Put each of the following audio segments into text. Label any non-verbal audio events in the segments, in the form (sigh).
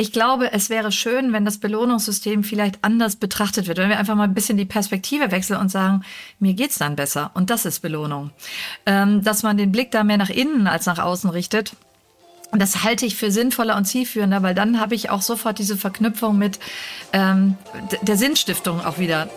ich glaube, es wäre schön, wenn das Belohnungssystem vielleicht anders betrachtet wird, wenn wir einfach mal ein bisschen die Perspektive wechseln und sagen, mir geht's dann besser und das ist Belohnung. Ähm, dass man den Blick da mehr nach innen als nach außen richtet. Das halte ich für sinnvoller und zielführender, weil dann habe ich auch sofort diese Verknüpfung mit ähm, der Sinnstiftung auch wieder.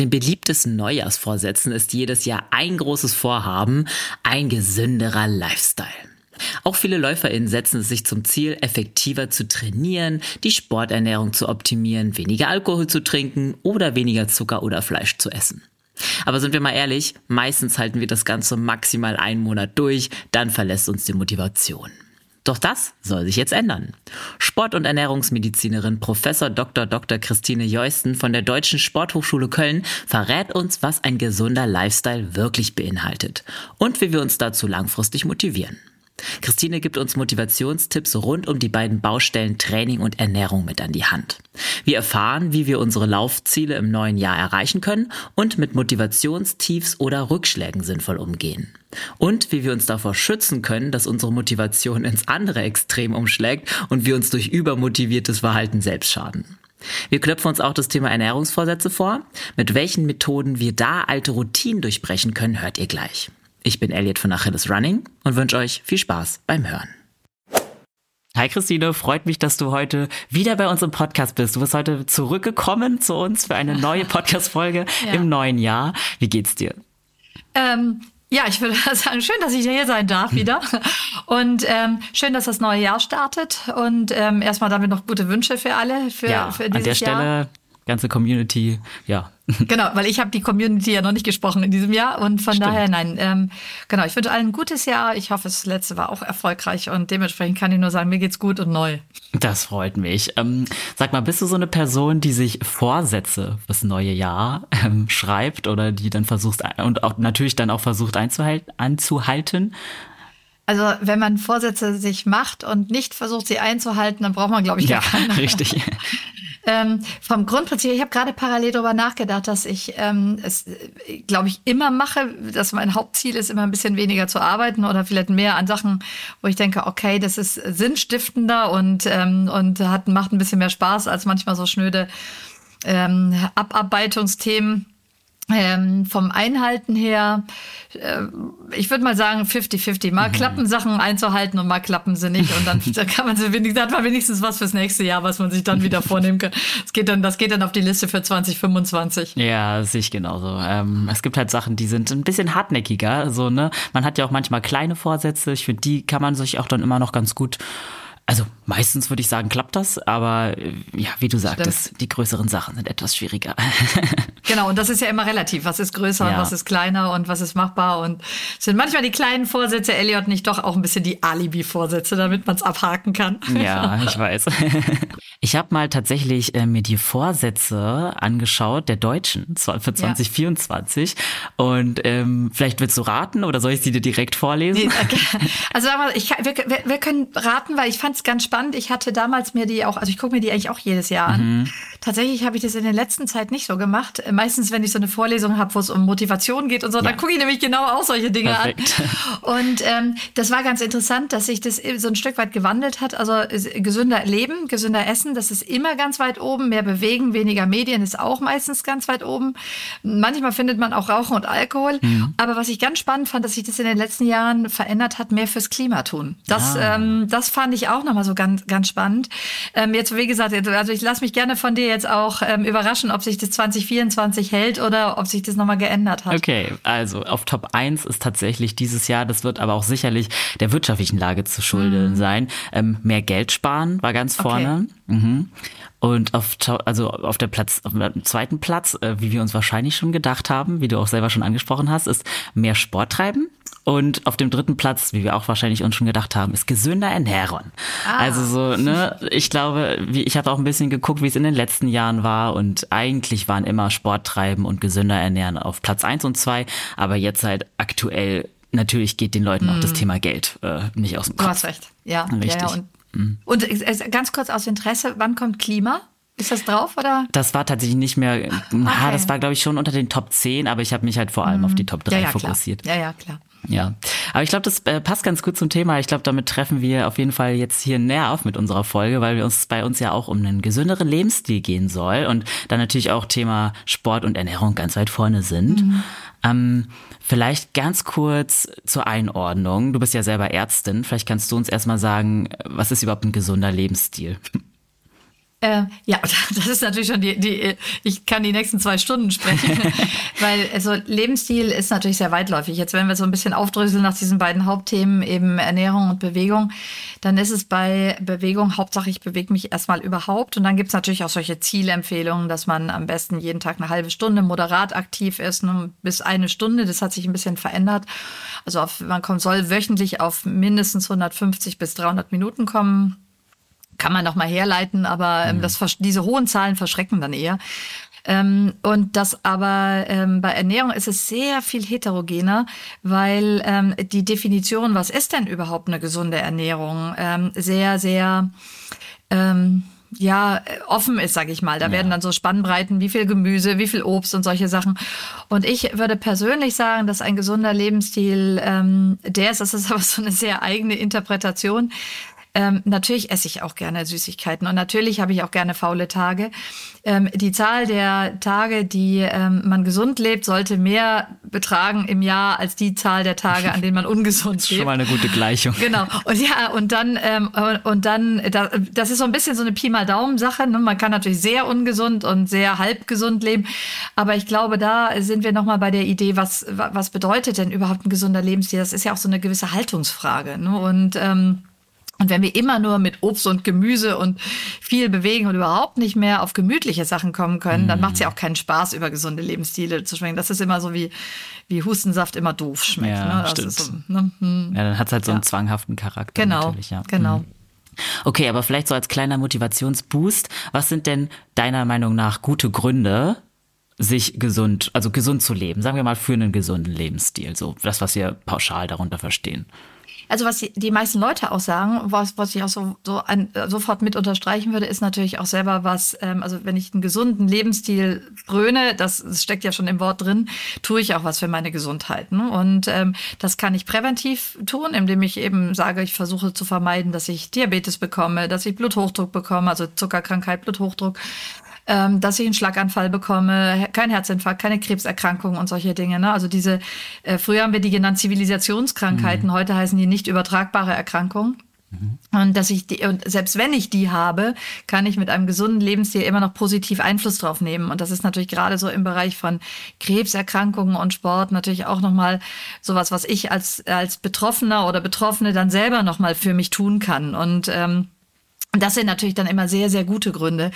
Den beliebtesten Neujahrsvorsätzen ist jedes Jahr ein großes Vorhaben, ein gesünderer Lifestyle. Auch viele LäuferInnen setzen es sich zum Ziel, effektiver zu trainieren, die Sporternährung zu optimieren, weniger Alkohol zu trinken oder weniger Zucker oder Fleisch zu essen. Aber sind wir mal ehrlich, meistens halten wir das Ganze maximal einen Monat durch, dann verlässt uns die Motivation. Doch das soll sich jetzt ändern. Sport- und Ernährungsmedizinerin Prof. Dr. Dr. Christine Jeusten von der Deutschen Sporthochschule Köln verrät uns, was ein gesunder Lifestyle wirklich beinhaltet und wie wir uns dazu langfristig motivieren. Christine gibt uns Motivationstipps rund um die beiden Baustellen Training und Ernährung mit an die Hand. Wir erfahren, wie wir unsere Laufziele im neuen Jahr erreichen können und mit Motivationstiefs oder Rückschlägen sinnvoll umgehen. Und wie wir uns davor schützen können, dass unsere Motivation ins andere Extrem umschlägt und wir uns durch übermotiviertes Verhalten selbst schaden. Wir knöpfen uns auch das Thema Ernährungsvorsätze vor. Mit welchen Methoden wir da alte Routinen durchbrechen können, hört ihr gleich. Ich bin Elliot von Achilles Running und wünsche euch viel Spaß beim Hören. Hi Christine, freut mich, dass du heute wieder bei uns im Podcast bist. Du bist heute zurückgekommen zu uns für eine neue (laughs) Podcast-Folge ja. im neuen Jahr. Wie geht's dir? Ähm, ja, ich würde (laughs) sagen, schön, dass ich hier sein darf wieder. Und ähm, schön, dass das neue Jahr startet. Und ähm, erstmal damit noch gute Wünsche für alle für, ja, für dieses An der Stelle Jahr ganze Community, ja. Genau, weil ich habe die Community ja noch nicht gesprochen in diesem Jahr und von Stimmt. daher nein. Ähm, genau, ich wünsche allen ein gutes Jahr. Ich hoffe, das letzte war auch erfolgreich und dementsprechend kann ich nur sagen, mir geht's gut und neu. Das freut mich. Ähm, sag mal, bist du so eine Person, die sich Vorsätze fürs neue Jahr ähm, schreibt oder die dann versucht und auch natürlich dann auch versucht einzuhalten? anzuhalten? Also wenn man Vorsätze sich macht und nicht versucht, sie einzuhalten, dann braucht man, glaube ich, ja, keine. (laughs) richtig. (laughs) Ähm, vom Grundprinzip, ich habe gerade parallel darüber nachgedacht, dass ich ähm, es, glaube ich, immer mache, dass mein Hauptziel ist, immer ein bisschen weniger zu arbeiten oder vielleicht mehr an Sachen, wo ich denke, okay, das ist sinnstiftender und, ähm, und hat, macht ein bisschen mehr Spaß als manchmal so schnöde ähm, Abarbeitungsthemen. Ähm, vom Einhalten her, äh, ich würde mal sagen 50-50. Mal mhm. klappen Sachen einzuhalten und mal klappen sie nicht. Und dann, (laughs) dann kann man sie wenigstens, hat man wenigstens was fürs nächste Jahr, was man sich dann wieder vornehmen kann. Das geht dann, das geht dann auf die Liste für 2025. Ja, sehe ich genauso. Ähm, es gibt halt Sachen, die sind ein bisschen hartnäckiger. So, ne? Man hat ja auch manchmal kleine Vorsätze. Ich finde, die kann man sich auch dann immer noch ganz gut also meistens würde ich sagen, klappt das, aber äh, ja, wie du sagtest, die größeren Sachen sind etwas schwieriger. (laughs) genau, und das ist ja immer relativ. Was ist größer ja. und was ist kleiner und was ist machbar? Und sind manchmal die kleinen Vorsätze, Elliot, nicht doch auch ein bisschen die Alibi-Vorsätze, damit man es abhaken kann. (laughs) ja, ich weiß. (laughs) Ich habe mal tatsächlich äh, mir die Vorsätze angeschaut, der Deutschen, für 2024. Ja. Und ähm, vielleicht willst du raten oder soll ich sie dir direkt vorlesen? Nee, okay. Also sag mal, ich, wir, wir, können raten, weil ich fand es ganz spannend. Ich hatte damals mir die auch, also ich gucke mir die eigentlich auch jedes Jahr an. Mhm. Tatsächlich habe ich das in der letzten Zeit nicht so gemacht. Meistens, wenn ich so eine Vorlesung habe, wo es um Motivation geht und so, ja. dann gucke ich nämlich genau auch solche Dinge Perfekt. an. (laughs) Und ähm, das war ganz interessant, dass sich das so ein Stück weit gewandelt hat. Also gesünder Leben, gesünder Essen das ist immer ganz weit oben. Mehr bewegen, weniger Medien ist auch meistens ganz weit oben. Manchmal findet man auch Rauchen und Alkohol. Mhm. Aber was ich ganz spannend fand, dass sich das in den letzten Jahren verändert hat, mehr fürs Klima tun. Das, ah. ähm, das fand ich auch nochmal so ganz, ganz spannend. Ähm, jetzt, wie gesagt, also ich lasse mich gerne von dir jetzt auch ähm, überraschen, ob sich das 2024 hält oder ob sich das nochmal geändert hat. Okay, also auf Top 1 ist tatsächlich dieses Jahr, das wird aber auch sicherlich der wirtschaftlichen Lage zu schulden mhm. sein, ähm, mehr Geld sparen war ganz vorne. Okay. Mhm. Und auf, also auf der Platz, auf dem zweiten Platz, äh, wie wir uns wahrscheinlich schon gedacht haben, wie du auch selber schon angesprochen hast, ist mehr Sport treiben. Und auf dem dritten Platz, wie wir auch wahrscheinlich uns schon gedacht haben, ist gesünder Ernährung. Ah. Also so, ne, ich glaube, wie, ich habe auch ein bisschen geguckt, wie es in den letzten Jahren war und eigentlich waren immer Sport treiben und gesünder ernähren auf Platz eins und zwei, aber jetzt halt aktuell natürlich geht den Leuten hm. auch das Thema Geld äh, nicht aus dem Kopf. Du hast recht. Ja, Richtig. Ja, ja, und Mhm. Und ganz kurz aus Interesse, wann kommt Klima? Ist das drauf oder? Das war tatsächlich nicht mehr, okay. na, das war glaube ich schon unter den Top 10, aber ich habe mich halt vor allem mhm. auf die Top 3 ja, ja, fokussiert. Klar. Ja, ja, klar. Ja, aber ich glaube, das äh, passt ganz gut zum Thema. Ich glaube, damit treffen wir auf jeden Fall jetzt hier näher auf mit unserer Folge, weil wir uns bei uns ja auch um einen gesünderen Lebensstil gehen soll und dann natürlich auch Thema Sport und Ernährung ganz weit vorne sind. Mhm. Ähm, vielleicht ganz kurz zur Einordnung. Du bist ja selber Ärztin. Vielleicht kannst du uns erstmal sagen, was ist überhaupt ein gesunder Lebensstil? Äh, ja, (laughs) das ist natürlich schon die, die, ich kann die nächsten zwei Stunden sprechen, (laughs) weil also Lebensstil ist natürlich sehr weitläufig. Jetzt, wenn wir so ein bisschen aufdröseln nach diesen beiden Hauptthemen, eben Ernährung und Bewegung, dann ist es bei Bewegung Hauptsache, ich bewege mich erstmal überhaupt. Und dann gibt es natürlich auch solche Zielempfehlungen, dass man am besten jeden Tag eine halbe Stunde moderat aktiv ist, ne, bis eine Stunde. Das hat sich ein bisschen verändert. Also auf, man kommt, soll wöchentlich auf mindestens 150 bis 300 Minuten kommen kann man noch mal herleiten, aber ähm, mhm. das, diese hohen Zahlen verschrecken dann eher. Ähm, und das aber ähm, bei Ernährung ist es sehr viel heterogener, weil ähm, die Definition, was ist denn überhaupt eine gesunde Ernährung, ähm, sehr, sehr ähm, ja, offen ist, sage ich mal. Da ja. werden dann so Spannbreiten, wie viel Gemüse, wie viel Obst und solche Sachen. Und ich würde persönlich sagen, dass ein gesunder Lebensstil ähm, der ist, das ist aber so eine sehr eigene Interpretation, ähm, natürlich esse ich auch gerne Süßigkeiten und natürlich habe ich auch gerne faule Tage. Ähm, die Zahl der Tage, die ähm, man gesund lebt, sollte mehr betragen im Jahr als die Zahl der Tage, an denen man (laughs) ungesund lebt. Schon mal eine gute Gleichung. Genau. Und ja, und dann, ähm, und dann, das ist so ein bisschen so eine Pi mal Daumen-Sache. Ne? Man kann natürlich sehr ungesund und sehr halb gesund leben. Aber ich glaube, da sind wir nochmal bei der Idee, was, was bedeutet denn überhaupt ein gesunder Lebensstil? Das ist ja auch so eine gewisse Haltungsfrage. Ne? Und ähm, und wenn wir immer nur mit Obst und Gemüse und viel bewegen und überhaupt nicht mehr auf gemütliche Sachen kommen können, dann macht es ja auch keinen Spaß, über gesunde Lebensstile zu sprechen. Das ist immer so wie, wie Hustensaft immer doof schmeckt. Ja, ne? stimmt. So, ne? hm. Ja, dann hat es halt so einen ja. zwanghaften Charakter. Genau, natürlich, ja. genau. Mhm. Okay, aber vielleicht so als kleiner Motivationsboost, was sind denn deiner Meinung nach gute Gründe, sich gesund, also gesund zu leben? Sagen wir mal für einen gesunden Lebensstil, so das, was wir pauschal darunter verstehen also was die, meisten Leute auch sagen, was, was ich auch so, so ein, sofort mit unterstreichen würde, ist natürlich auch selber was, ähm, also wenn ich einen gesunden Lebensstil fröne, das, das steckt ja schon im Wort drin, tue ich auch was für meine Gesundheit. Ne? Und ähm, das kann ich präventiv tun, indem ich eben sage, ich versuche zu vermeiden, dass ich Diabetes bekomme, dass ich Bluthochdruck bekomme, also Zuckerkrankheit, Bluthochdruck ähm, dass ich einen Schlaganfall bekomme, kein Herzinfarkt, keine Krebserkrankungen und solche Dinge. Ne? Also diese, äh, früher haben wir die genannt Zivilisationskrankheiten, mhm. heute heißen die nicht übertragbare Erkrankungen. Mhm. Und dass ich die, und selbst wenn ich die habe, kann ich mit einem gesunden Lebensstil immer noch positiv Einfluss drauf nehmen. Und das ist natürlich gerade so im Bereich von Krebserkrankungen und Sport natürlich auch nochmal sowas, was ich als, als Betroffener oder Betroffene dann selber nochmal für mich tun kann. Und ähm, das sind natürlich dann immer sehr, sehr gute Gründe.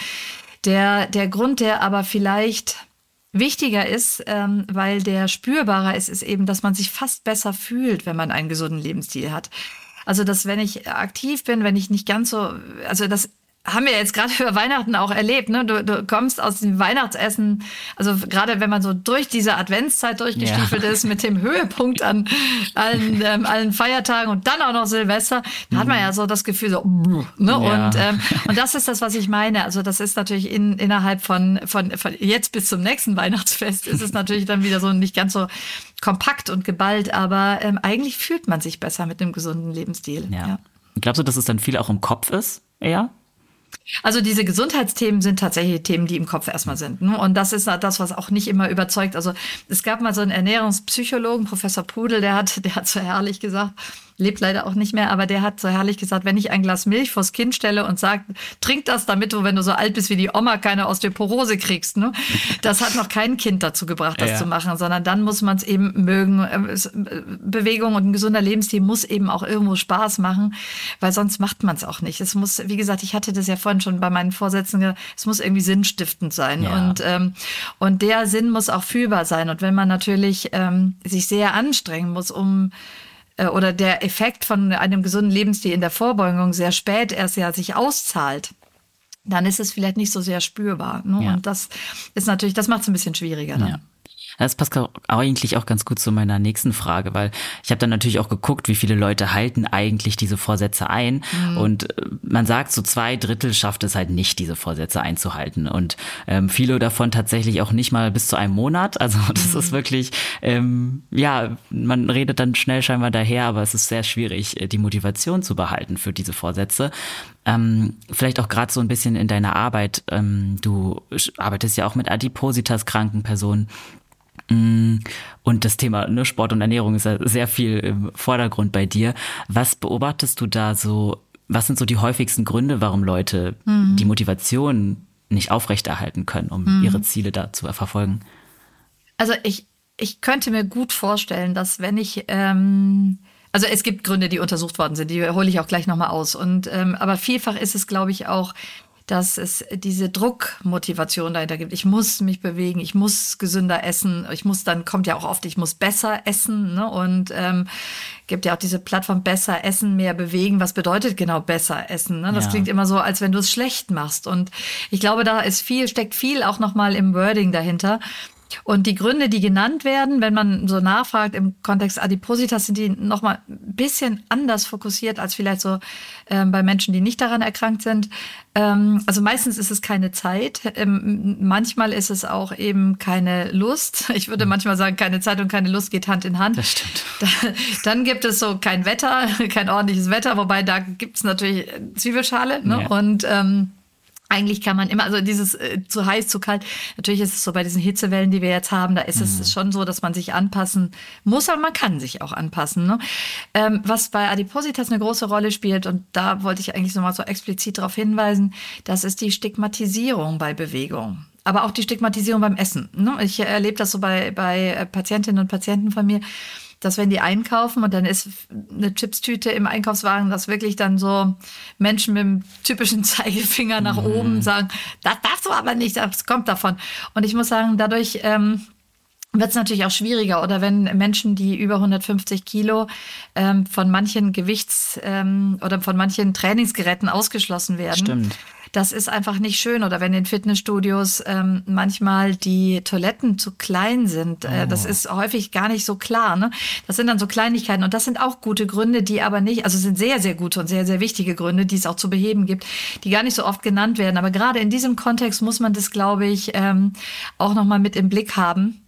Der, der Grund, der aber vielleicht wichtiger ist, ähm, weil der spürbarer ist, ist eben, dass man sich fast besser fühlt, wenn man einen gesunden Lebensstil hat. Also, dass wenn ich aktiv bin, wenn ich nicht ganz so, also das haben wir jetzt gerade (laughs) über Weihnachten auch erlebt. Ne? Du, du kommst aus dem Weihnachtsessen, also gerade wenn man so durch diese Adventszeit durchgestiefelt ja. ist mit dem Höhepunkt an allen, (laughs) ähm, allen Feiertagen und dann auch noch Silvester, da hat man ja so das Gefühl so, ne? Ja. Und, ähm, und das ist das, was ich meine. Also das ist natürlich in, innerhalb von, von, von jetzt bis zum nächsten Weihnachtsfest ist es natürlich dann wieder so nicht ganz so kompakt und geballt, aber ähm, eigentlich fühlt man sich besser mit dem gesunden Lebensstil. Ja. ja. Glaubst du, dass es dann viel auch im Kopf ist, eher? Also diese Gesundheitsthemen sind tatsächlich Themen, die im Kopf erstmal sind. Ne? Und das ist das, was auch nicht immer überzeugt. Also es gab mal so einen Ernährungspsychologen, Professor Pudel, der hat, der hat so herrlich gesagt, lebt leider auch nicht mehr, aber der hat so herrlich gesagt, wenn ich ein Glas Milch vors Kind stelle und sage, trink das, damit du, wenn du so alt bist wie die Oma, keine Osteoporose kriegst. Ne? Das hat noch kein Kind dazu gebracht, das ja. zu machen, sondern dann muss man es eben mögen. Äh, Bewegung und ein gesunder Lebensstil muss eben auch irgendwo Spaß machen, weil sonst macht man es auch nicht. Es muss, wie gesagt, ich hatte das ja vorhin schon bei meinen Vorsätzen, gesagt, es muss irgendwie sinnstiftend sein. Ja. Und, ähm, und der Sinn muss auch fühlbar sein. Und wenn man natürlich ähm, sich sehr anstrengen muss, um äh, oder der Effekt von einem gesunden Lebensstil in der Vorbeugung sehr spät erst ja sich auszahlt, dann ist es vielleicht nicht so sehr spürbar. Ne? Ja. Und das ist natürlich, das macht es ein bisschen schwieriger dann. Ja. Das passt eigentlich auch ganz gut zu meiner nächsten Frage, weil ich habe dann natürlich auch geguckt, wie viele Leute halten eigentlich diese Vorsätze ein. Mhm. Und äh, man sagt, so zwei Drittel schafft es halt nicht, diese Vorsätze einzuhalten. Und ähm, viele davon tatsächlich auch nicht mal bis zu einem Monat. (laughs) Also das mhm. ist wirklich, ähm, ja, man redet dann schnell scheinbar daher, aber es ist sehr schwierig, äh, die Motivation zu behalten für diese Vorsätze. Ähm, vielleicht auch gerade so ein bisschen in deiner Arbeit. Ähm, du arbeitest ja auch mit Adipositas kranken Personen. Mm, und das Thema ne, Sport und Ernährung ist ja sehr viel im Vordergrund bei dir. Was beobachtest du da so? Was sind so die häufigsten Gründe, warum Leute mhm. die Motivation nicht aufrechterhalten können, um mhm. ihre Ziele da zu verfolgen? Also ich, ich könnte mir gut vorstellen, dass wenn ich ähm, also es gibt Gründe, die untersucht worden sind, die hole ich auch gleich nochmal aus. Und ähm, aber vielfach ist es, glaube ich, auch dass es diese Druckmotivation dahinter gibt. Ich muss mich bewegen, ich muss gesünder essen, ich muss dann, kommt ja auch oft, ich muss besser essen. Ne? Und ähm, gibt ja auch diese Plattform besser essen, mehr bewegen. Was bedeutet genau besser essen? Ne? Das ja. klingt immer so, als wenn du es schlecht machst. Und ich glaube, da ist viel, steckt viel auch nochmal im Wording dahinter. Und die Gründe, die genannt werden, wenn man so nachfragt im Kontext Adipositas, sind die nochmal ein bisschen anders fokussiert als vielleicht so ähm, bei Menschen, die nicht daran erkrankt sind. Ähm, also meistens ist es keine Zeit. Ähm, manchmal ist es auch eben keine Lust. Ich würde manchmal sagen, keine Zeit und keine Lust geht Hand in Hand. Das stimmt. Da, dann gibt es so kein Wetter, (laughs) kein ordentliches Wetter, wobei da gibt es natürlich Zwiebelschale. Ne? Ja. Und ähm, eigentlich kann man immer, also dieses äh, zu heiß, zu kalt, natürlich ist es so bei diesen Hitzewellen, die wir jetzt haben, da ist mhm. es schon so, dass man sich anpassen muss, aber man kann sich auch anpassen. Ne? Ähm, was bei Adipositas eine große Rolle spielt, und da wollte ich eigentlich nochmal so explizit darauf hinweisen, das ist die Stigmatisierung bei Bewegung. Aber auch die Stigmatisierung beim Essen. Ne? Ich erlebe das so bei, bei äh, Patientinnen und Patienten von mir dass wenn die einkaufen und dann ist eine Chipstüte im Einkaufswagen, dass wirklich dann so Menschen mit dem typischen (laughs) Zeigefinger nach mhm. oben sagen, das darfst du aber nicht, das kommt davon. Und ich muss sagen, dadurch ähm, wird es natürlich auch schwieriger. Oder wenn Menschen, die über 150 Kilo ähm, von manchen Gewichts- ähm, oder von manchen Trainingsgeräten ausgeschlossen werden. Stimmt das ist einfach nicht schön. Oder wenn in Fitnessstudios ähm, manchmal die Toiletten zu klein sind, äh, oh. das ist häufig gar nicht so klar. Ne? Das sind dann so Kleinigkeiten und das sind auch gute Gründe, die aber nicht, also sind sehr, sehr gute und sehr, sehr wichtige Gründe, die es auch zu beheben gibt, die gar nicht so oft genannt werden. Aber gerade in diesem Kontext muss man das, glaube ich, ähm, auch nochmal mit im Blick haben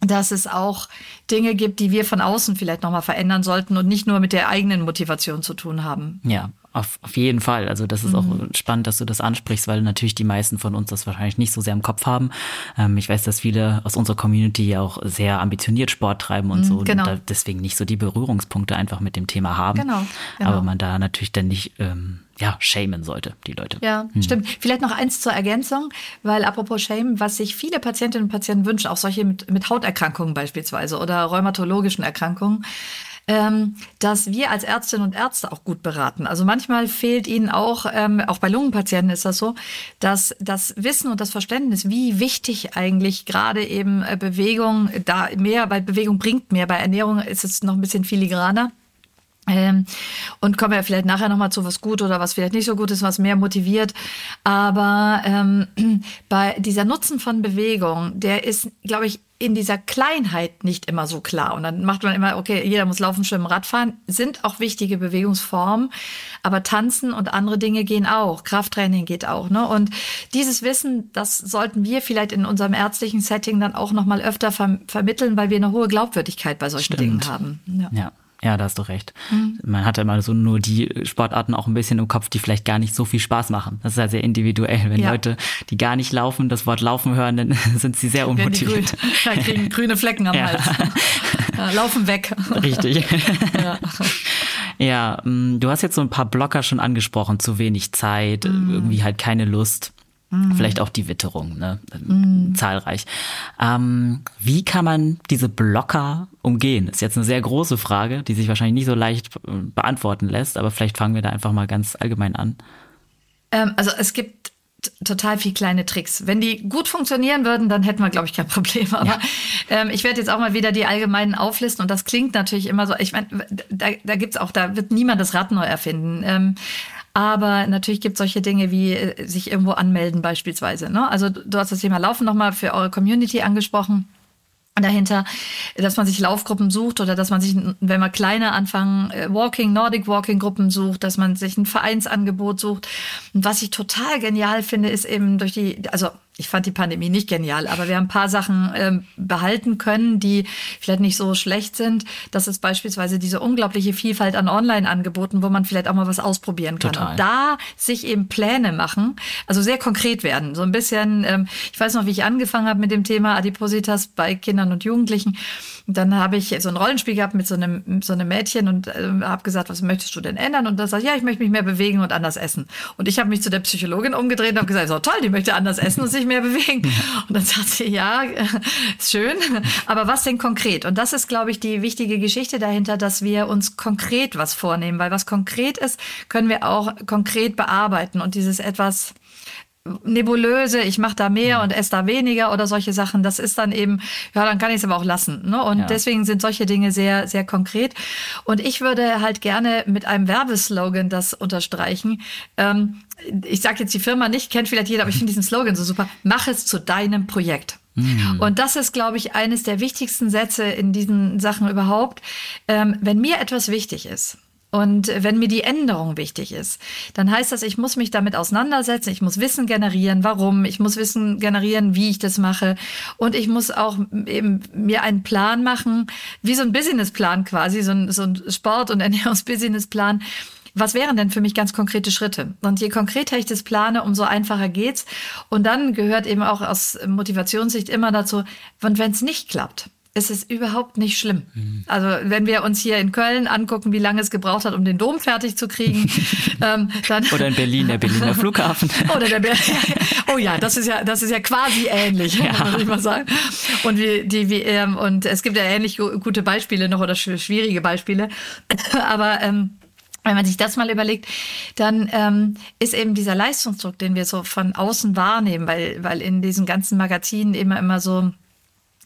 dass es auch Dinge gibt, die wir von außen vielleicht nochmal verändern sollten und nicht nur mit der eigenen Motivation zu tun haben. Ja, auf, auf jeden Fall. Also das ist mhm. auch spannend, dass du das ansprichst, weil natürlich die meisten von uns das wahrscheinlich nicht so sehr im Kopf haben. Ähm, ich weiß, dass viele aus unserer Community auch sehr ambitioniert Sport treiben und mhm, so genau. und deswegen nicht so die Berührungspunkte einfach mit dem Thema haben. Genau, genau. Aber man da natürlich dann nicht ähm, ja, shamen sollte, die Leute. Ja, hm. stimmt. Vielleicht noch eins zur Ergänzung, weil apropos Shame, was sich viele Patientinnen und Patienten wünschen, auch solche mit, mit Hauterkrankungen beispielsweise oder rheumatologischen Erkrankungen, ähm, dass wir als Ärztinnen und Ärzte auch gut beraten. Also manchmal fehlt ihnen auch, ähm, auch bei Lungenpatienten ist das so, dass das Wissen und das Verständnis, wie wichtig eigentlich gerade eben äh, Bewegung, da mehr, bei Bewegung bringt mehr, bei Ernährung ist es noch ein bisschen filigraner. Ähm, und kommen wir vielleicht nachher nochmal zu, was gut oder was vielleicht nicht so gut ist, was mehr motiviert. Aber ähm, (clears throat) bei dieser Nutzen von Bewegung, der ist, glaube ich, in dieser Kleinheit nicht immer so klar. Und dann macht man immer, okay, jeder muss laufen, schwimmen, Radfahren, sind auch wichtige Bewegungsformen, aber Tanzen und andere Dinge gehen auch, Krafttraining geht auch. Ne? Und dieses Wissen, das sollten wir vielleicht in unserem ärztlichen Setting dann auch nochmal öfter ver vermitteln, weil wir eine hohe Glaubwürdigkeit bei solchen Stimmt. Dingen haben. ja. ja. Ja, da hast du recht. Mhm. Man hat ja immer so nur die Sportarten auch ein bisschen im Kopf, die vielleicht gar nicht so viel Spaß machen. Das ist ja sehr individuell. Wenn ja. Leute, die gar nicht laufen, das Wort laufen hören, dann (laughs) sind sie sehr unmotiviert. (laughs) Ja, grün, kriegen (laughs) grüne Flecken am ja. Hals. Ja, laufen weg. Richtig. Ja. ja, mm, du hast jetzt so ein paar Blocker schon angesprochen. Zu wenig Zeit, mhm. irgendwie halt keine Lust. Mhm. Vielleicht auch die Witterung, ne? Mhm. zahlreich. Ähm, wie kann man diese Blocker umgehen? Ist jetzt eine sehr große Frage, die sich wahrscheinlich nicht so leicht äh, beantworten lässt, aber vielleicht fangen wir da einfach mal ganz allgemein an. Ähm, also es gibt total viel kleine Tricks. Wenn die gut funktionieren würden, dann hätten wir, glaube ich, kein (laughs) Problem. Aber ja. ähm, ich werde jetzt auch mal wieder die allgemeinen auflisten und das klingt natürlich immer so. Ich meine, da, da gibt's auch, da wird niemand das Rad neu erfinden. Ähm, aber natürlich gibt es solche Dinge wie äh, sich irgendwo anmelden beispielsweise. Ne? Also du hast das Thema Laufen nochmal für eure Community angesprochen. dahinter, dass man sich Laufgruppen sucht oder dass man sich, wenn man kleiner anfangen, äh, Walking, Nordic Walking Gruppen sucht, dass man sich ein Vereinsangebot sucht. Und was ich total genial finde, ist eben durch die, also ich fand die Pandemie nicht genial, aber wir haben ein paar Sachen ähm, behalten können, die vielleicht nicht so schlecht sind. Das ist beispielsweise diese unglaubliche Vielfalt an Online-Angeboten, wo man vielleicht auch mal was ausprobieren kann. Total. Und da sich eben Pläne machen, also sehr konkret werden. So ein bisschen, ähm, ich weiß noch, wie ich angefangen habe mit dem Thema Adipositas bei Kindern und Jugendlichen. dann habe ich so ein Rollenspiel gehabt mit so einem, so einem Mädchen und äh, habe gesagt, was möchtest du denn ändern? Und das sagt, ja, ich möchte mich mehr bewegen und anders essen. Und ich habe mich zu der Psychologin umgedreht und habe gesagt, so toll, die möchte anders essen und sich mehr (laughs) bewegen. Und dann sagt sie, ja, (laughs) ist schön, aber was denn konkret? Und das ist, glaube ich, die wichtige Geschichte dahinter, dass wir uns konkret was vornehmen, weil was konkret ist, können wir auch konkret bearbeiten und dieses etwas nebulöse, ich mache da mehr und esse da weniger oder solche Sachen, das ist dann eben, ja, dann kann ich es aber auch lassen. Ne? Und ja. deswegen sind solche Dinge sehr, sehr konkret. Und ich würde halt gerne mit einem Werbeslogan das unterstreichen. Ähm, ich sage jetzt die Firma nicht, kennt vielleicht jeder, aber ich finde diesen Slogan so super. Mach es zu deinem Projekt. Mhm. Und das ist, glaube ich, eines der wichtigsten Sätze in diesen Sachen überhaupt. Ähm, wenn mir etwas wichtig ist, und wenn mir die Änderung wichtig ist, dann heißt das, ich muss mich damit auseinandersetzen, ich muss Wissen generieren, warum, ich muss Wissen generieren, wie ich das mache und ich muss auch eben mir einen Plan machen, wie so ein Businessplan quasi, so ein, so ein Sport- und (laughs) Ernährungsbusinessplan, was wären denn für mich ganz konkrete Schritte? Und je konkreter ich das plane, umso einfacher geht's. Und dann gehört eben auch aus Motivationssicht immer dazu, und wenn es nicht klappt, ist es überhaupt nicht schlimm. Mhm. Also wenn wir uns hier in Köln angucken, wie lange es gebraucht hat, um den Dom fertig zu kriegen, (laughs) ähm, dann oder in Berlin der Berliner (laughs) Flughafen. oder der Ber (laughs) oh ja, das ist ja das ist ja quasi ähnlich, ja. muss ich mal sagen. Und wie die wie ähm, und es gibt ja ähnlich gute Beispiele noch oder schwierige Beispiele, aber ähm, wenn man sich das mal überlegt, dann ähm, ist eben dieser Leistungsdruck, den wir so von außen wahrnehmen, weil, weil in diesen ganzen Magazinen immer immer so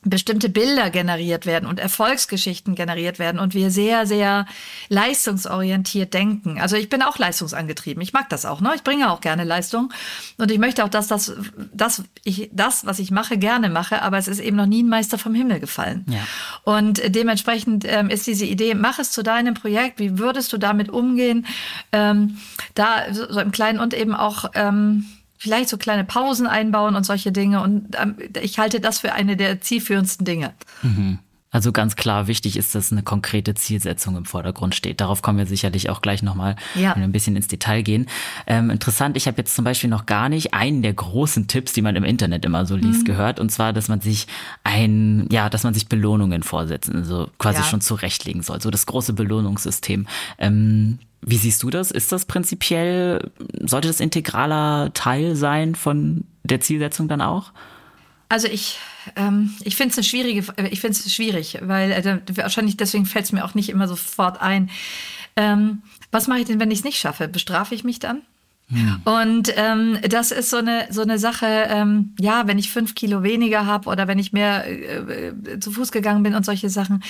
bestimmte Bilder generiert werden und Erfolgsgeschichten generiert werden und wir sehr, sehr leistungsorientiert denken. Also ich bin auch leistungsangetrieben. Ich mag das auch. Ne? Ich bringe auch gerne Leistung und ich möchte auch, dass das, das, ich, das, was ich mache, gerne mache, aber es ist eben noch nie ein Meister vom Himmel gefallen. Ja. Und dementsprechend ähm, ist diese Idee, mach es zu deinem Projekt, wie würdest du damit umgehen, ähm, da so im Kleinen und eben auch ähm, vielleicht so kleine Pausen einbauen und solche Dinge. Und ähm, ich halte das für eine der zielführendsten Dinge. Mhm. Also ganz klar wichtig ist, dass eine konkrete Zielsetzung im Vordergrund steht. Darauf kommen wir sicherlich auch gleich nochmal ja. ein bisschen ins Detail gehen. Ähm, interessant, ich habe jetzt zum Beispiel noch gar nicht einen der großen Tipps, die man im Internet immer so liest, mhm. gehört. Und zwar, dass man sich ein, ja, dass man sich Belohnungen vorsetzen, also quasi ja. schon zurechtlegen soll. So das große Belohnungssystem. Ähm, wie siehst du das? Ist das prinzipiell, sollte das integraler Teil sein von der Zielsetzung dann auch? Also ich, ähm, ich finde es eine schwierige, ich finde es schwierig, weil äh, wahrscheinlich deswegen fällt es mir auch nicht immer sofort ein. Ähm, was mache ich denn, wenn ich es nicht schaffe? Bestrafe ich mich dann? Und ähm, das ist so eine, so eine Sache, ähm, ja, wenn ich fünf Kilo weniger habe oder wenn ich mehr äh, äh, zu Fuß gegangen bin und solche Sachen.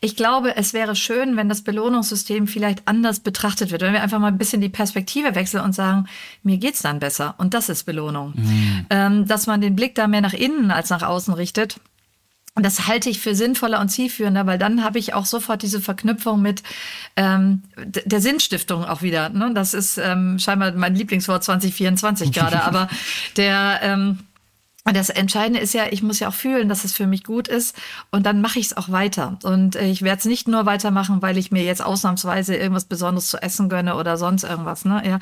Ich glaube, es wäre schön, wenn das Belohnungssystem vielleicht anders betrachtet wird, wenn wir einfach mal ein bisschen die Perspektive wechseln und sagen, mir geht's dann besser und das ist Belohnung. Mhm. Ähm, dass man den Blick da mehr nach innen als nach außen richtet. Und das halte ich für sinnvoller und zielführender, weil dann habe ich auch sofort diese Verknüpfung mit ähm, der Sinnstiftung auch wieder. Ne? Das ist ähm, scheinbar mein Lieblingswort 2024 (laughs) gerade, aber der ähm, und das Entscheidende ist ja, ich muss ja auch fühlen, dass es für mich gut ist und dann mache ich es auch weiter. Und äh, ich werde es nicht nur weitermachen, weil ich mir jetzt ausnahmsweise irgendwas Besonderes zu essen gönne oder sonst irgendwas. Ne? Ja.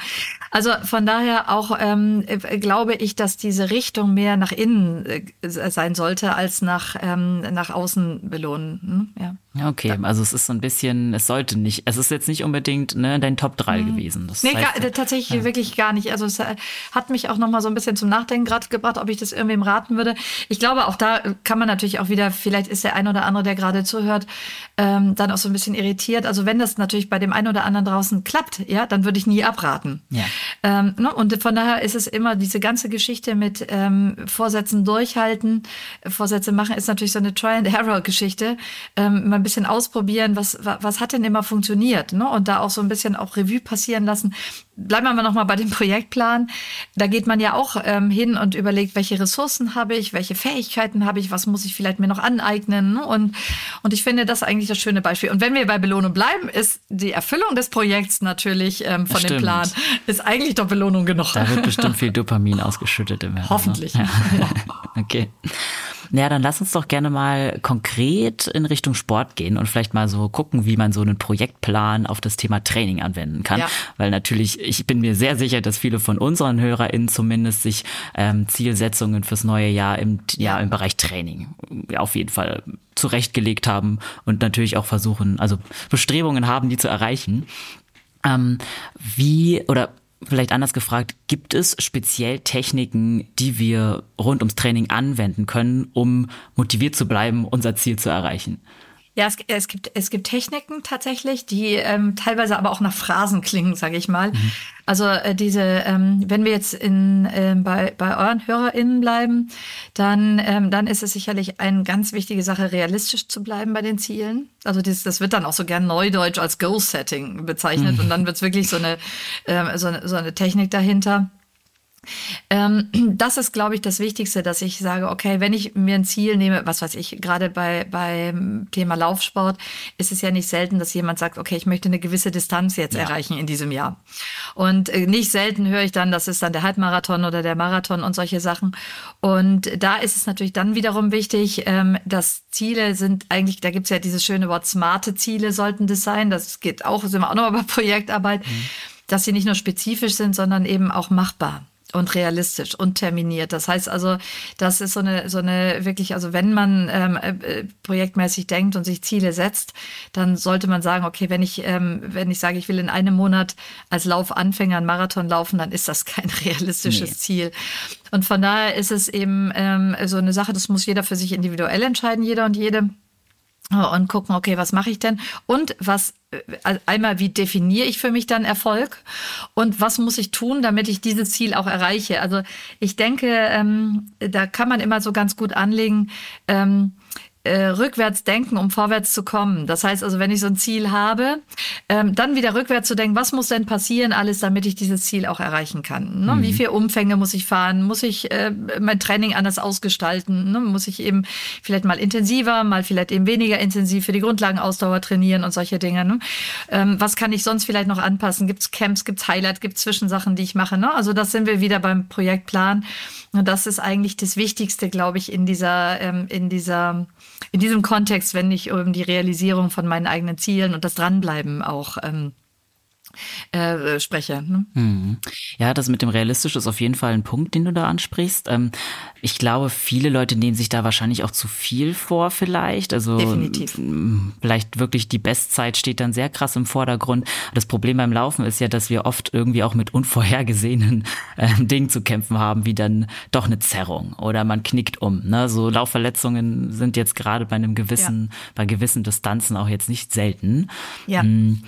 Also von daher auch ähm, äh, glaube ich, dass diese Richtung mehr nach innen äh, sein sollte, als nach, ähm, nach außen belohnen. Hm? Ja. Okay, also es ist so ein bisschen, es sollte nicht, es ist jetzt nicht unbedingt ne, dein Top 3 mhm. gewesen. Das nee, heißt, gar, tatsächlich ja. wirklich gar nicht. Also es hat mich auch nochmal so ein bisschen zum Nachdenken gerade gebracht, ob ich das irgendwem raten würde. Ich glaube, auch da kann man natürlich auch wieder, vielleicht ist der ein oder andere, der gerade zuhört, ähm, dann auch so ein bisschen irritiert. Also wenn das natürlich bei dem einen oder anderen draußen klappt, ja, dann würde ich nie abraten. Ja. Ähm, ne? Und von daher ist es immer diese ganze Geschichte mit ähm, Vorsätzen durchhalten, Vorsätze machen, ist natürlich so eine Try-and-Error-Geschichte. Ähm, man bisschen ausprobieren, was, was hat denn immer funktioniert, ne? Und da auch so ein bisschen auch Revue passieren lassen. Bleiben wir noch mal bei dem Projektplan. Da geht man ja auch ähm, hin und überlegt, welche Ressourcen habe ich, welche Fähigkeiten habe ich, was muss ich vielleicht mir noch aneignen. Ne? Und, und ich finde das eigentlich das schöne Beispiel. Und wenn wir bei Belohnung bleiben, ist die Erfüllung des Projekts natürlich ähm, von dem Plan, ist eigentlich doch Belohnung genug. Da wird bestimmt viel Dopamin ausgeschüttet im Hirn. Ne? Hoffentlich. Ne? Ja. (laughs) okay. Ja, dann lass uns doch gerne mal konkret in Richtung Sport gehen und vielleicht mal so gucken, wie man so einen Projektplan auf das Thema Training anwenden kann. Ja. Weil natürlich, ich bin mir sehr sicher, dass viele von unseren HörerInnen zumindest sich ähm, Zielsetzungen fürs neue Jahr im, ja, im Bereich Training auf jeden Fall zurechtgelegt haben und natürlich auch versuchen, also Bestrebungen haben, die zu erreichen. Ähm, wie oder Vielleicht anders gefragt, gibt es speziell Techniken, die wir rund ums Training anwenden können, um motiviert zu bleiben, unser Ziel zu erreichen? Ja, es, es, gibt, es gibt Techniken tatsächlich, die ähm, teilweise aber auch nach Phrasen klingen, sage ich mal. Mhm. Also äh, diese, ähm, wenn wir jetzt in, äh, bei, bei euren HörerInnen bleiben, dann, ähm, dann ist es sicherlich eine ganz wichtige Sache, realistisch zu bleiben bei den Zielen. Also das, das wird dann auch so gern neudeutsch als Goal-Setting bezeichnet mhm. und dann wird es wirklich so eine, äh, so, eine, so eine Technik dahinter ähm, (clears throat) das ist, glaube ich, das Wichtigste, dass ich sage, okay, wenn ich mir ein Ziel nehme, was weiß ich, gerade bei, beim Thema Laufsport ist es ja nicht selten, dass jemand sagt, okay, ich möchte eine gewisse Distanz jetzt ja. erreichen in diesem Jahr. Und äh, nicht selten höre ich dann, das ist dann der Halbmarathon oder der Marathon und solche Sachen. Und da ist es natürlich dann wiederum wichtig, ähm, dass Ziele sind eigentlich, da gibt es ja dieses schöne Wort, smarte Ziele sollten das sein. Das geht auch, sind wir auch noch bei Projektarbeit, mhm. dass sie nicht nur spezifisch sind, sondern eben auch machbar und realistisch und terminiert. Das heißt also, das ist so eine, so eine wirklich, also wenn man ähm, äh, projektmäßig denkt und sich Ziele setzt, dann sollte man sagen, okay, wenn ich, ähm, wenn ich sage, ich will in einem Monat als Laufanfänger einen Marathon laufen, dann ist das kein (laughs) realistisches nee. Ziel. Und von daher ist es eben ähm, so eine Sache, das muss jeder für sich individuell entscheiden, jeder und jede und gucken, okay, was mache ich denn? Und was äh, einmal, wie definiere ich für mich dann Erfolg? Und was muss ich tun, damit ich dieses Ziel auch erreiche? Also ich denke, ähm, da kann man immer so ganz gut anlegen. Ähm, äh, rückwärts denken, um vorwärts zu kommen. Das heißt also, wenn ich so ein Ziel habe, ähm, dann wieder rückwärts zu denken, was muss denn passieren alles, damit ich dieses Ziel auch erreichen kann? Ne? Mhm. Wie viele Umfänge muss ich fahren? Muss ich äh, mein Training anders ausgestalten? Ne? Muss ich eben vielleicht mal intensiver, mal vielleicht eben weniger intensiv für die Grundlagenausdauer trainieren und solche Dinge? Ne? Ähm, was kann ich sonst vielleicht noch anpassen? Gibt es Camps, gibt es Highlights, gibt es Zwischensachen, die ich mache? Ne? Also das sind wir wieder beim Projektplan. Und das ist eigentlich das Wichtigste, glaube ich, in dieser, ähm, in dieser in diesem Kontext, wenn ich um die Realisierung von meinen eigenen Zielen und das Dranbleiben auch ähm, äh, spreche. Ne? Mhm. Ja, das mit dem realistisch ist auf jeden Fall ein Punkt, den du da ansprichst. Ähm, ich glaube, viele Leute nehmen sich da wahrscheinlich auch zu viel vor, vielleicht. Also Definitiv. vielleicht wirklich die Bestzeit steht dann sehr krass im Vordergrund. Das Problem beim Laufen ist ja, dass wir oft irgendwie auch mit unvorhergesehenen äh, Dingen zu kämpfen haben, wie dann doch eine Zerrung oder man knickt um. Ne? So Laufverletzungen sind jetzt gerade bei einem gewissen, ja. bei gewissen Distanzen auch jetzt nicht selten. Ja. Mhm.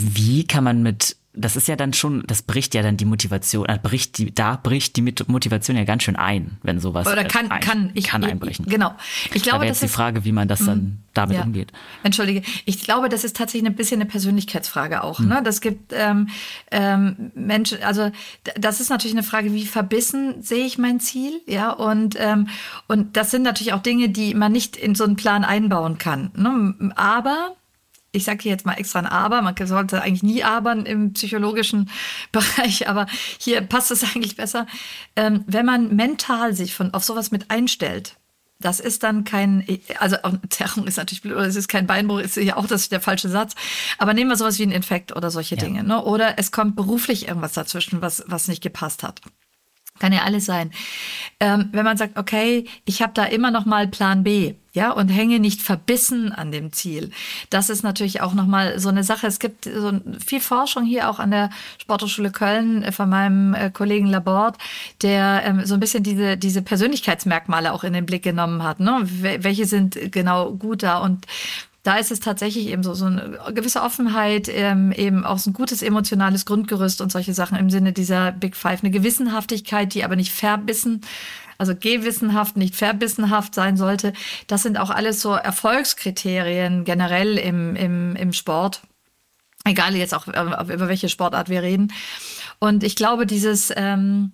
Wie kann man mit das ist ja dann schon, das bricht ja dann die Motivation, äh, bricht die, da bricht die Motivation ja ganz schön ein, wenn sowas Oder kann, ein, kann, ich, kann einbrechen. Genau. Ich glaube, da das ist die Frage, wie man das dann mhm. damit ja. umgeht. Entschuldige, ich glaube, das ist tatsächlich ein bisschen eine Persönlichkeitsfrage auch. Mhm. Ne? Das gibt ähm, ähm, Menschen, also das ist natürlich eine Frage, wie verbissen sehe ich mein Ziel, ja und ähm, und das sind natürlich auch Dinge, die man nicht in so einen Plan einbauen kann. Ne? Aber ich sage hier jetzt mal extra ein Aber, man sollte eigentlich nie abern im psychologischen (laughs) Bereich, aber hier passt es (laughs) eigentlich besser. Ähm, wenn man mental sich von, auf sowas mit einstellt, das ist dann kein, also Zerrung ist natürlich blöd, oder es ist kein Beinbruch, ist ja auch das der falsche Satz. Aber nehmen wir sowas wie ein Infekt oder solche ja. Dinge. Ne? Oder es kommt beruflich irgendwas dazwischen, was, was nicht gepasst hat. Kann ja alles sein. Ähm, wenn man sagt, okay, ich habe da immer noch mal Plan B, ja, und hänge nicht verbissen an dem Ziel. Das ist natürlich auch noch mal so eine Sache. Es gibt so viel Forschung hier auch an der Sporthochschule Köln äh, von meinem äh, Kollegen Laborde, der ähm, so ein bisschen diese diese Persönlichkeitsmerkmale auch in den Blick genommen hat. Ne? Welche sind genau gut da und da ist es tatsächlich eben so, so eine gewisse Offenheit, ähm, eben auch so ein gutes emotionales Grundgerüst und solche Sachen im Sinne dieser Big Five, eine Gewissenhaftigkeit, die aber nicht verbissen, also gewissenhaft, nicht verbissenhaft sein sollte. Das sind auch alles so Erfolgskriterien generell im, im, im Sport Egal jetzt auch, äh, über welche Sportart wir reden. Und ich glaube, dieses, ähm,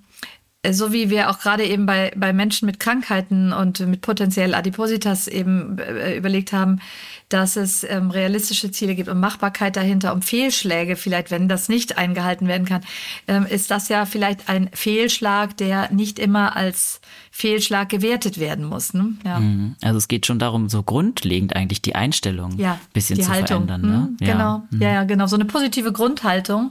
so wie wir auch gerade eben bei, bei Menschen mit Krankheiten und mit potenziell Adipositas eben äh, überlegt haben, dass es ähm, realistische Ziele gibt und Machbarkeit dahinter, um Fehlschläge vielleicht, wenn das nicht eingehalten werden kann, ähm, ist das ja vielleicht ein Fehlschlag, der nicht immer als Fehlschlag gewertet werden muss. Ne? Ja. Mhm. Also es geht schon darum, so grundlegend eigentlich die Einstellung ja, bisschen die zu Haltung. verändern. Ne? Mhm, genau, ja. ja, ja, genau, so eine positive Grundhaltung.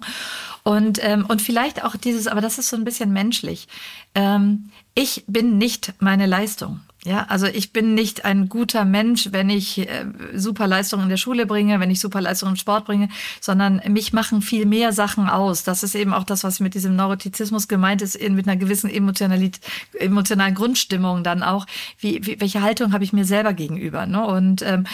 Und, ähm, und vielleicht auch dieses, aber das ist so ein bisschen menschlich. Ähm, ich bin nicht meine Leistung. Ja, also ich bin nicht ein guter Mensch, wenn ich äh, super Leistungen in der Schule bringe, wenn ich super Leistungen im Sport bringe, sondern mich machen viel mehr Sachen aus. Das ist eben auch das, was mit diesem Neurotizismus gemeint ist, in, mit einer gewissen Emotionalität, emotionalen Grundstimmung dann auch. Wie, wie, welche Haltung habe ich mir selber gegenüber? Ne? Und ähm,